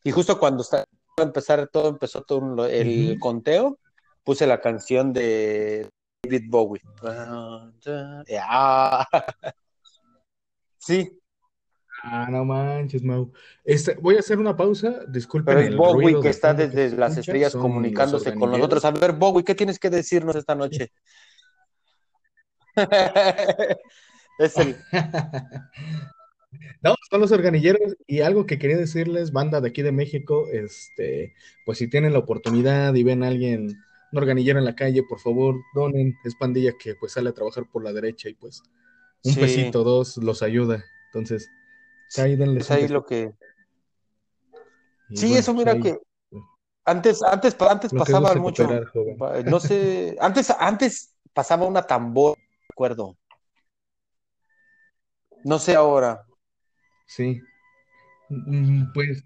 y justo cuando está, a empezar todo, empezó todo el uh -huh. conteo, puse la canción de David Bowie. Yeah. Sí. Ah, no manches, Mau. Este, voy a hacer una pausa. Disculpen Pero es el Bowie ruido que está que desde las estrellas comunicándose con nosotros. A ver, Bowie, ¿qué tienes que decirnos esta noche? Es el, No, son los organilleros y algo que quería decirles, banda de aquí de México, este, pues si tienen la oportunidad y ven a alguien, un organillero en la calle, por favor, donen, es pandilla que pues sale a trabajar por la derecha y pues un sí, pesito, dos, los ayuda. Entonces, ahí es ahí lo que... Y Sí, bueno, eso pues mira ahí, que antes, antes, antes pasaban mucho, joven. no sé, antes, antes pasaba una tambor, recuerdo, no sé ahora. Sí, Mm, pues,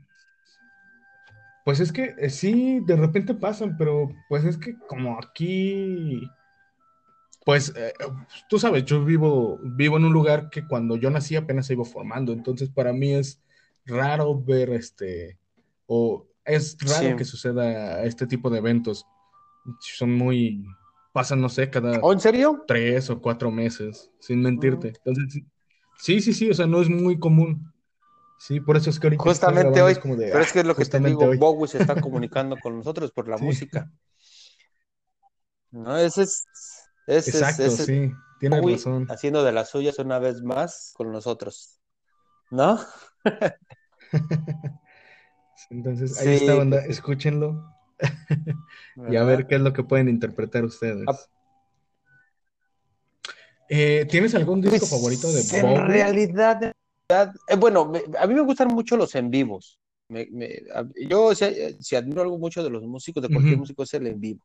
pues es que eh, sí, de repente pasan, pero pues es que como aquí... Pues eh, tú sabes, yo vivo, vivo en un lugar que cuando yo nací apenas se iba formando, entonces para mí es raro ver este, o es Sí. raro que suceda este tipo de eventos. Son muy, pasan, no sé, cada ¿O en serio? tres o cuatro meses, sin Mm. mentirte. Entonces, sí, sí, sí, o sea, no es muy común. Sí, por eso es que ahorita Justamente hoy, es como de, pero es que es lo que te digo. Bowie se está comunicando con nosotros por la Sí, música, ¿no? Ese es, ese es, exacto, es sí, Bowie razón. haciendo de las suyas una vez más con nosotros, ¿no? Entonces, ahí está, banda, escúchenlo. y a ver qué es lo que pueden interpretar Ah, ustedes. Eh, ¿tienes algún disco favorito de Pues en Bowie? realidad, en realidad, eh, bueno, me- a mí me gustan mucho los en vivos. Me- me- a- yo si, si admiro algo mucho de los músicos, de cualquier músico, es el en vivo.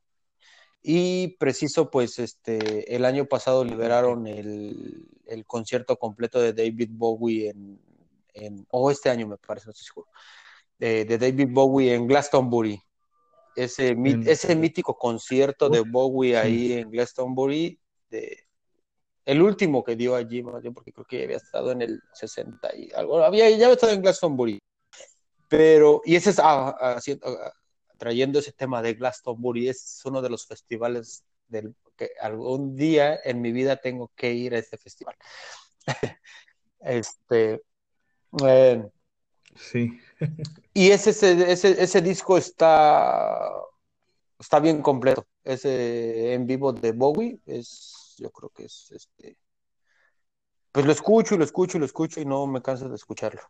Y preciso, pues, este, el año pasado liberaron el, el concierto completo de David Bowie en, en, o este año me parece, no estoy seguro, de, de David Bowie en Glastonbury. Ese, En- ese mítico concierto de Bowie sí. ahí en Glastonbury, de, el último que dio allí, más bien, porque creo que ya había estado en el 60 y algo, había, ya había estado en Glastonbury. Pero, y ese es, ah, ah, ah, trayendo ese tema de Glastonbury, es uno de los festivales del que algún día en mi vida tengo que ir a este festival. Este, eh, Sí. y ese, ese, ese, ese disco está, está bien completo. Ese en vivo de Bowie es, yo creo que es, este, pues lo escucho y lo escucho y lo escucho y no me canso de escucharlo,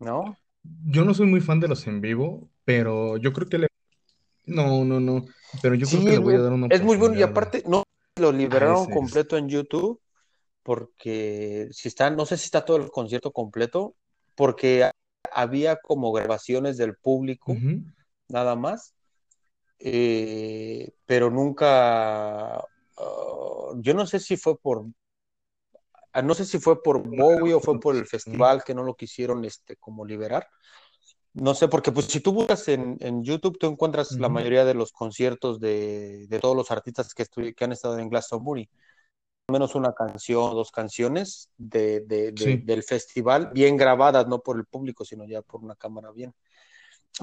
¿no? Yo no soy muy fan de los en vivo, pero yo creo que le... No, no, no. Pero yo creo que le voy a dar una es muy bueno y aparte no lo liberaron completo en YouTube porque si está, no sé si está todo el concierto completo, porque había como grabaciones del público nada más, eh, pero nunca, uh, yo no sé si fue por, ah, no sé si fue por Bowie o fue por el festival que no lo quisieron este, como liberar. No sé, porque pues si tú buscas en, en YouTube, tú encuentras la mayoría de los conciertos de, de todos los artistas que, que han estado en Glastonbury. Al menos una canción, dos canciones de, de- de- Sí. del festival, bien grabadas, no por el público, sino ya por una cámara bien.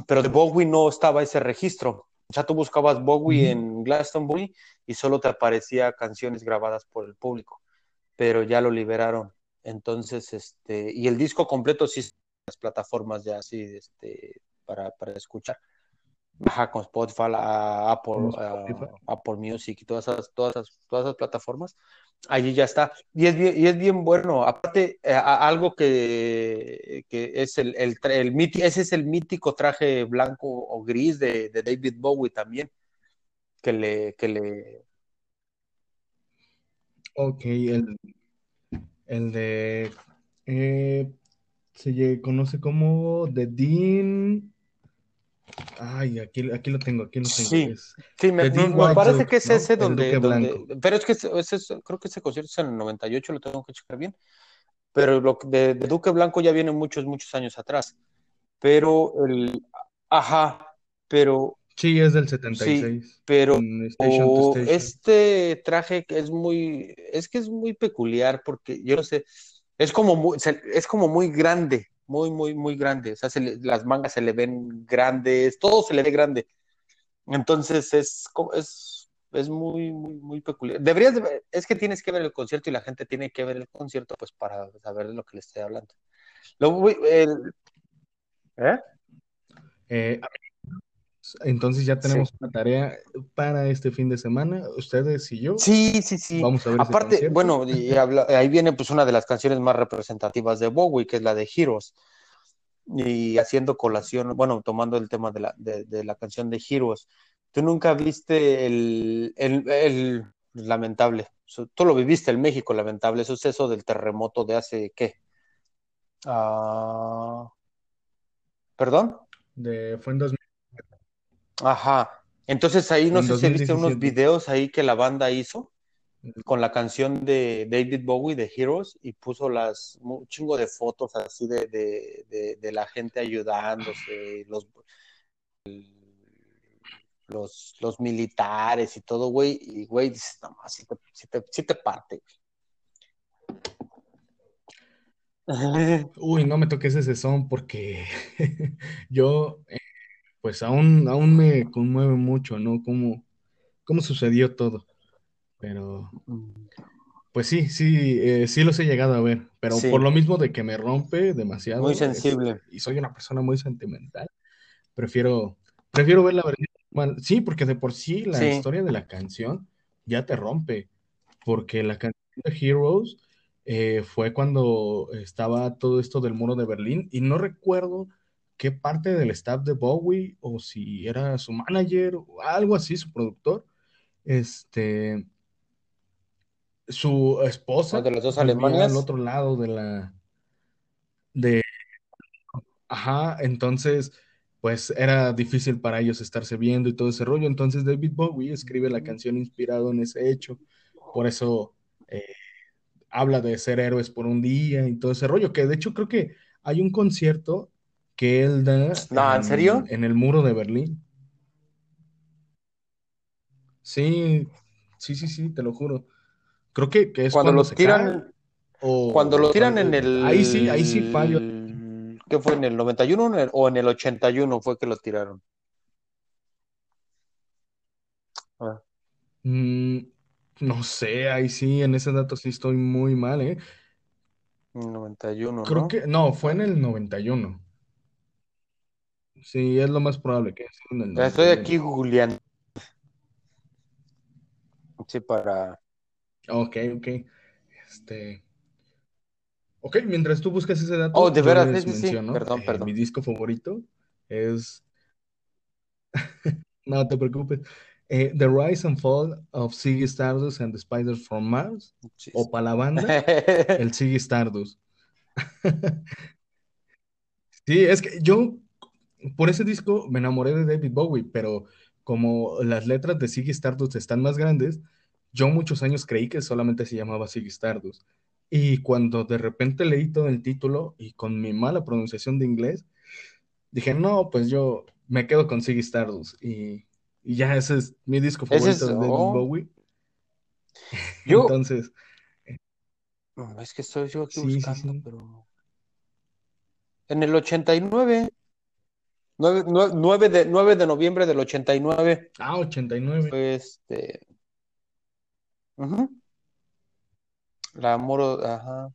Pero de Bowie no estaba ese registro. O sea, tú buscabas Bowie Ujú. en Glastonbury y solo te aparecía canciones grabadas por el público, pero ya lo liberaron. Entonces, este, y el disco completo sí las plataformas ya así, este, para, para escuchar. Ajá, con Spotify, a Apple, a. Apple Music y todas esas, todas esas, todas esas plataformas. Allí ya está. Y es bien, y es bien bueno. Aparte, eh, algo que, que es el, el, el ese es el mítico traje blanco o gris de, de David Bowie también, que le, que le, Ok, el, el de... eh, se lle- conoce como The Dean... Ay, aquí, aquí lo tengo, aquí lo tengo. sí, Es sí, me, The me- Dean me White parece Duke, que es ¿no? ese El donde, Duque donde, Blanco. pero es que ese, ese es- creo que ese concierto es en el 98, lo tengo que checar bien, pero lo que- de, de Duque Blanco ya viene muchos, muchos años atrás. Pero el, ajá, pero Sí, es del sí, 76, pero en Station Station. este traje que es muy, es que es muy peculiar porque yo no sé, es como muy, es como muy grande, muy, muy, muy grande. O sea, se le- las mangas se le ven grandes, todo se le ve grande. Entonces es, es, es muy, muy, muy peculiar. Deberías, es que tienes que ver el concierto y la gente tiene que ver el concierto, pues para saber de lo que le estoy hablando. Lo, el, ¿eh? Eh, entonces ya tenemos una tarea para este fin de semana, ustedes y yo. Sí, sí, sí. Vamos a ver. Aparte, bueno, ahí viene pues una de las canciones más representativas de Bowie, que es la de Heroes. Y haciendo colación, bueno, tomando el tema de la, de, la canción de Heroes. ¿Tú nunca viste el, el, lamentable, tú lo viviste el México lamentable suceso del terremoto de hace, ¿qué? Ah, ¿Perdón? De, fue en 2000. Ajá. Entonces ahí no sé si viste unos videos ahí que la banda hizo con la canción de David Bowie de Heroes y puso las un chingo de fotos así de, de, la gente ayudándose, los, los, los militares y todo, güey, y güey, dices, no, si te, si te, parte. Uy, no me toques ese son porque yo pues aún, aún me conmueve mucho, ¿no? Cómo, cómo sucedió todo. Pero, pues sí, sí, eh, sí los he llegado a ver, pero por lo mismo de que me rompe demasiado. Muy sensible. y soy una persona muy sentimental, prefiero, prefiero ver la versión. sí, porque de por sí la historia de la canción ya te rompe, porque la canción de Heroes eh, fue cuando estaba todo esto del muro de Berlín y no recuerdo qué parte del staff de Bowie o si era su manager o algo así, su productor, este, su esposa de los dos alemanes al otro lado de la de ajá, entonces pues era difícil para ellos estarse viendo y todo ese rollo, entonces David Bowie escribe la canción inspirado en ese hecho, por eso eh, habla de ser héroes por un día y todo ese rollo, que de hecho creo que hay un concierto que él da ¿en, serio? en el muro de Berlín. Sí, sí, sí, sí, te lo juro. Creo que, es cuando, lo tiran. o, cuando lo tiran en el. Ahí sí, ahí sí fallo. ¿Qué fue? ¿En el 91 o en el 81 fue que lo tiraron? Ah. Mm, no sé, ahí sí, en ese dato sí estoy muy mal, ¿eh? 91, Creo que, no, fue en el 91. Sí, es lo más probable que sea en el Estoy aquí Julián. Sí, para. Ok, ok. Este. Ok, mientras tú buscas ese dato, oh, de veras, sí, sí, Perdón, eh, perdón. Mi disco favorito es. no te preocupes. Eh, the Rise and Fall of Ziggy Stardust and the Spiders from Mars. O para la banda, el Ziggy Stardust. sí, es que yo por ese disco me enamoré de David Bowie, pero como las letras de Ziggy Stardust están más grandes, yo muchos años creí que solamente se llamaba Ziggy Stardust. Y cuando de repente leí todo el título y con mi mala pronunciación de inglés, dije, no, pues yo me quedo con Ziggy Stardust. Y, ya ese es mi disco favorito de David oh. Bowie. Entonces. Es que estoy yo aquí buscando, pero. En el 89. 9, de, 9 de noviembre del 89. Ah, 89. Fue este. La muro, ajá.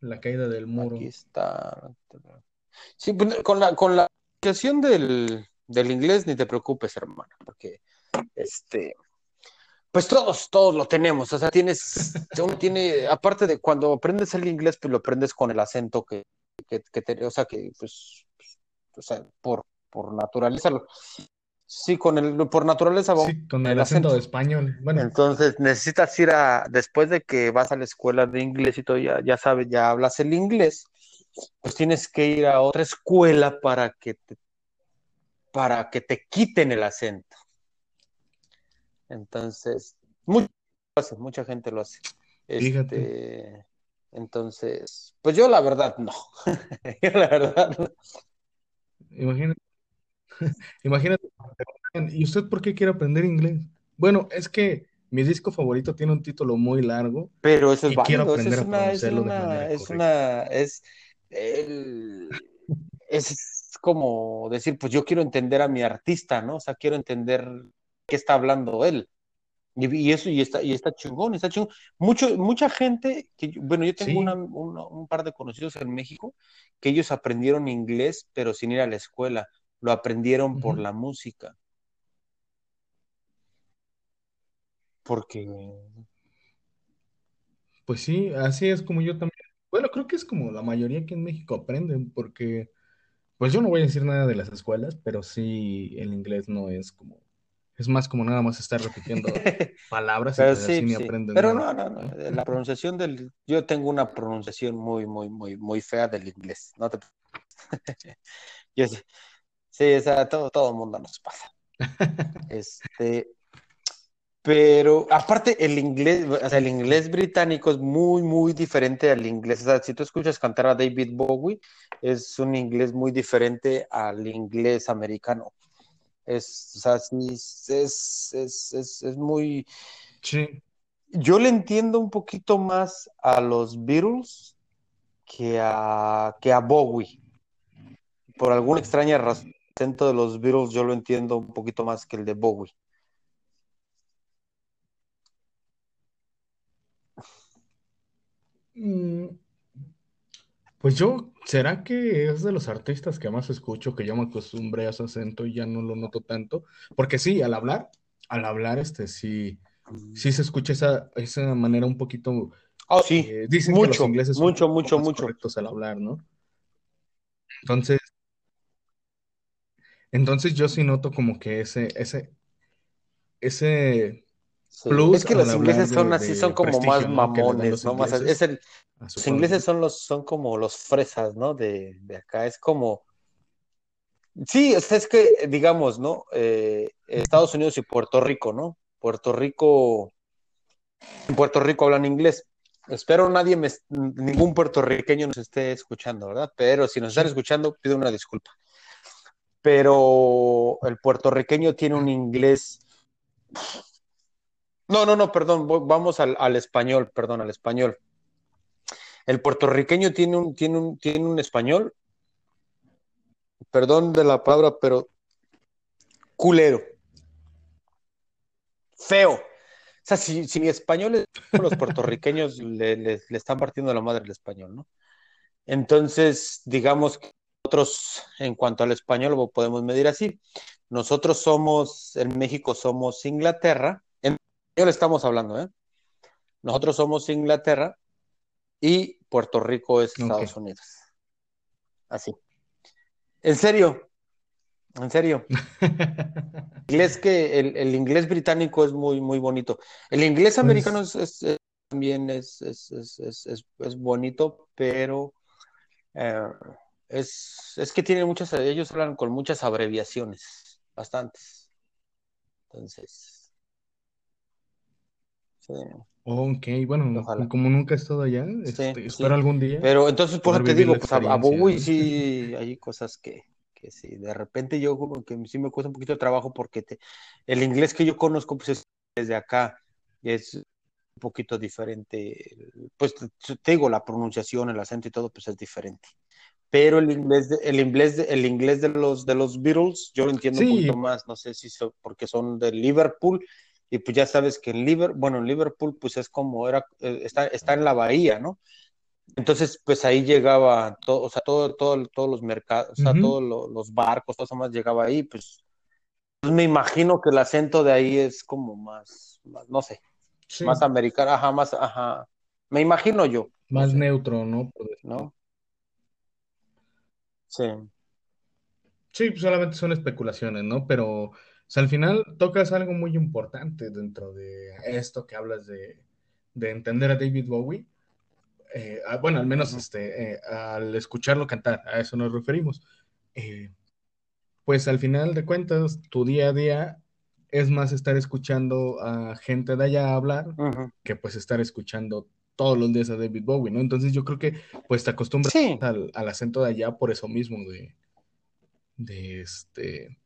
La caída del muro. Aquí está. Sí, pues, con la, con la aplicación del, del inglés ni te preocupes, hermano, porque este pues todos, todos lo tenemos. O sea, tienes, uno tiene, aparte de cuando aprendes el inglés, pues lo aprendes con el acento que, que, que te, o sea, que pues o sea, por, por naturaleza. Sí, con el, por naturaleza. Sí, con el, acento, de español. Bueno. Entonces necesitas ir a, después de que vas a la escuela de inglés y todo, ya, ya sabes, ya hablas el inglés, pues tienes que ir a otra escuela para que te, para que te quiten el acento. Entonces, mucha, mucha gente lo hace. Este, entonces, pues yo la verdad no. yo la verdad no. Imagínate. Imagínate. ¿Y usted por qué quiere aprender inglés? Bueno, es que mi disco favorito tiene un título muy largo. Pero eso es quiero aprender es una, es una, es una, es, es como decir, pues yo quiero entender a mi artista, ¿no? O sea, quiero entender qué está hablando él. Y, eso, y está, y está chingón, está chingón. Mucho, mucha gente, que, bueno, yo tengo un par de conocidos en México que ellos aprendieron inglés, pero sin ir a la escuela, lo aprendieron por la música. Porque... Pues sí, así es como yo también. Bueno, creo que es como la mayoría aquí en México aprenden, porque, pues yo no voy a decir nada de las escuelas, pero sí el inglés no es como es más como nada más estar repitiendo palabras y pues así ni aprenden Pero no, no, no, La pronunciación del. Yo tengo una pronunciación muy, muy, muy, muy fea del inglés. No te. Yo sí. Sí, o sea, todo, todo el mundo nos pasa. este. Pero aparte, el inglés, o sea, el inglés británico es muy, muy diferente al inglés. O sea, si tú escuchas cantar a David Bowie, es un inglés muy diferente al inglés americano. Es, o sea, es, es, es, muy... Sí. Yo le entiendo un poquito más a los Beatles que a, que a Bowie. Por alguna extraña razón, el acento de los Beatles yo lo entiendo un poquito más que el de Bowie. Mm, pues yo, ¿será que es de los artistas que más escucho, que yo me acostumbré a su acento y ya no lo noto tanto? Porque sí, al hablar, al hablar, este, sí, sí se escucha esa, esa manera un poquito... Oh, sí, eh, dicen que los ingleses son mucho, mucho, mucho. correctos al hablar, ¿no? Entonces, entonces yo sí noto como que ese, ese, ese plus es que los ingleses son así, son como más mamones, ¿no? Más, es el, los ingleses son los, son como los fresas, ¿no? De, acá. Es como. Sí, es que, digamos, ¿no? Eh, Estados Unidos y Puerto Rico, ¿no? Puerto Rico. En Puerto Rico hablan inglés. Espero nadie me, ningún puertorriqueño nos esté escuchando, ¿verdad? Pero si nos están escuchando, pido una disculpa. Pero el puertorriqueño tiene un inglés. No, no, no, perdón, vamos al, al español, perdón, al español. El puertorriqueño tiene un, tiene un, tiene un español, perdón de la palabra, pero culero. Feo. O sea, si, si español los puertorriqueños le, le, están partiendo la madre el español, ¿no? Entonces, digamos que nosotros, en cuanto al español, lo podemos medir así. Nosotros somos, en México somos Inglaterra, español estamos hablando, ¿eh? Nosotros somos Inglaterra y Puerto Rico es Estados Unidos. Así. En serio, en serio. inglés que el, inglés británico es muy, muy bonito. El inglés pues americano es, también es, es, bonito, pero eh, es, que tienen muchas, ellos hablan con muchas abreviaciones, bastantes. Entonces, sí. Ok, bueno, como nunca he estado allá, este, espero algún día. Pero entonces, por eso te digo, pues a, Bowie sí hay cosas que, que sí, de repente yo como que sí me cuesta un poquito de trabajo porque te, el inglés que yo conozco pues es desde acá, y es un poquito diferente, pues te, digo, la pronunciación, el acento y todo, pues es diferente. Pero el inglés, de, el inglés, de, el inglés de los de los Beatles, yo lo entiendo un poquito más, no sé si porque son de Liverpool y pues ya sabes que en Liverpool, bueno, en Liverpool pues es como era, eh, está, está en la bahía, ¿no? Entonces, pues ahí llegaba todo, o sea, todo, todo, todos los mercados, o sea, todos los barcos, todo eso más llegaba ahí, pues, pues, me imagino que el acento de ahí es como más, no sé, más americano, ajá, más, ajá, me imagino yo. Más neutro, ¿no? ¿No? Sí. Sí, pues solamente son especulaciones, ¿no? Pero sea, al final tocas algo muy importante dentro de esto que hablas de, entender a David Bowie. Eh, ah, bueno, al menos este, eh, al escucharlo cantar, a eso nos referimos. Eh, pues al final de cuentas, tu día a día es más estar escuchando a gente de allá hablar que pues estar escuchando todos los días a David Bowie, ¿no? Entonces yo creo que pues te acostumbras al, al, acento de allá por eso mismo, de, de este,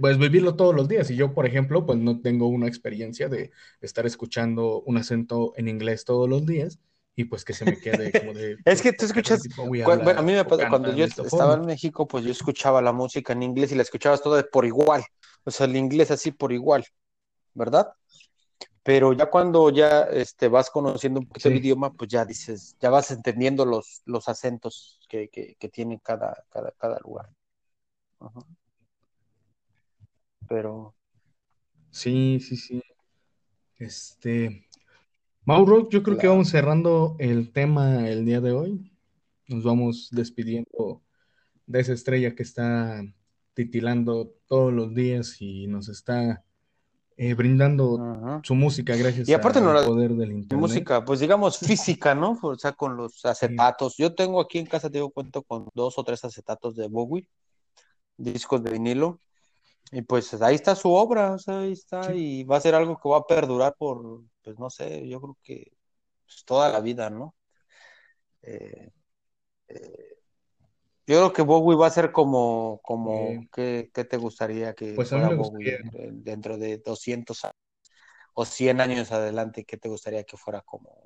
pues vivirlo todos los días. Y yo, por ejemplo, pues no tengo una experiencia de estar escuchando un acento en inglés todos los días y pues que se me quede como de... es que tú escuchas, bueno, a mí me pasó, cuando yo estaba en México, pues yo escuchaba la música en inglés y la escuchabas toda por igual, o sea, el inglés así por igual, ¿verdad? pero ya cuando ya este, vas conociendo un poquito Sí. el idioma, pues ya dices, ya vas entendiendo los, los acentos que, que, que tiene cada, cada, cada lugar. Ajá. Pero Sí, sí, sí. Este, Mauro, yo creo que vamos cerrando el tema el día de hoy. Nos vamos despidiendo de esa estrella que está titilando todos los días y nos está eh, brindando Ajá. su música gracias Y aparte no al la poder del internet. música, pues digamos física, ¿no? O sea, con los acetatos. Yo tengo aquí en casa, te digo, cuento con dos o tres acetatos de Bowie, discos de vinilo. Y pues ahí está su obra, o sea, ahí está, Sí. y va a ser algo que va a perdurar por, pues no sé, yo creo que pues, toda la vida, ¿no? Eh, eh, yo creo que Bowie va a ser como, como, ¿qué, qué te gustaría que pues fuera Bowie dentro de 200 años o 100 años adelante? ¿Qué te gustaría que fuera como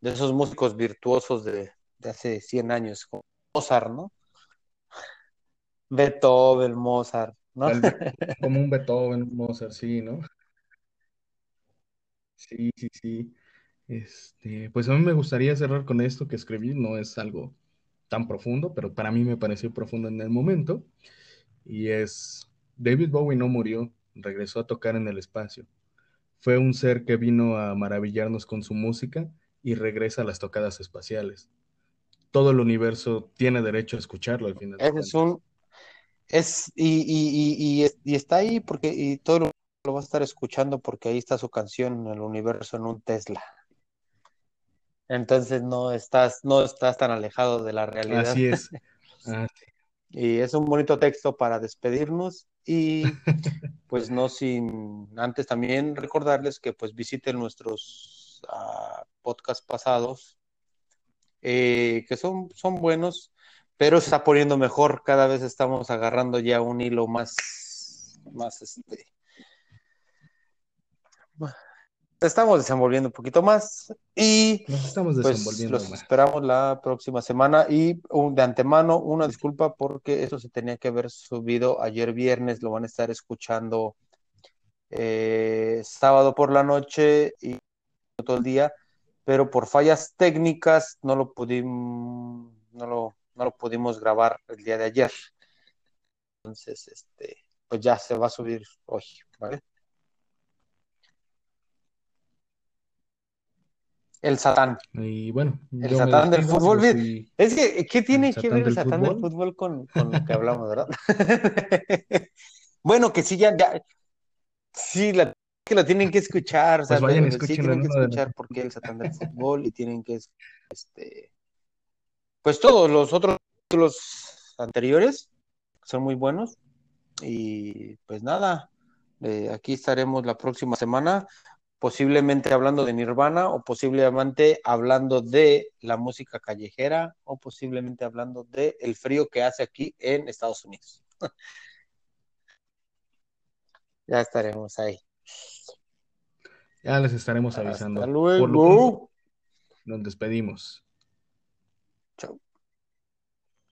de esos músicos virtuosos de, de hace 100 años, como Mozart, ¿no? Beethoven, Mozart, ¿no? como un Beethoven, un Mozart, sí, ¿no? Sí, sí, sí. Este, pues a mí me gustaría cerrar con esto que escribí, no es algo tan profundo, pero para mí me pareció profundo en el momento, y es, David Bowie no murió, regresó a tocar en el espacio. Fue un ser que vino a maravillarnos con su música y regresa a las tocadas espaciales. Todo el universo tiene derecho a escucharlo al final de Ese es un, es, y, y, y, y, está ahí porque, y todo lo, lo va a estar escuchando porque ahí está su canción, El universo en un Tesla. Entonces no estás, no estás tan alejado de la realidad. Así es. Ah. Y es un bonito texto para despedirnos y pues no sin antes también recordarles que pues visiten nuestros uh, podcasts pasados eh, que son, son buenos, pero se está poniendo mejor, cada vez estamos agarrando ya un hilo más, más este, estamos desenvolviendo un poquito más y Nos estamos pues desenvolviendo los más. esperamos la próxima semana y un, de antemano una disculpa porque eso se tenía que haber subido ayer viernes, lo van a estar escuchando eh, sábado por la noche y todo el día, pero por fallas técnicas no lo pudimos, no lo, no lo pudimos grabar el día de ayer. Entonces, este, pues ya se va a subir hoy, ¿vale? El Satán. Y bueno, el Satán del fútbol. Es que, ¿qué tiene que ver el Satán del fútbol. con, con lo que hablamos, verdad? bueno, que sí, ya, ya, sí, la, que lo tienen que escuchar, o sea, Pues vayan, sí tienen en que de escuchar porque el Satán del fútbol y tienen que, este, pues todos los otros títulos anteriores son muy buenos y pues nada, eh, aquí estaremos la próxima semana, posiblemente hablando de Nirvana o posiblemente hablando de la música callejera o posiblemente hablando de el frío que hace aquí en Estados Unidos. ya estaremos ahí. Ya les estaremos Hasta avisando. luego. Por lo pronto, nos despedimos. Ciao.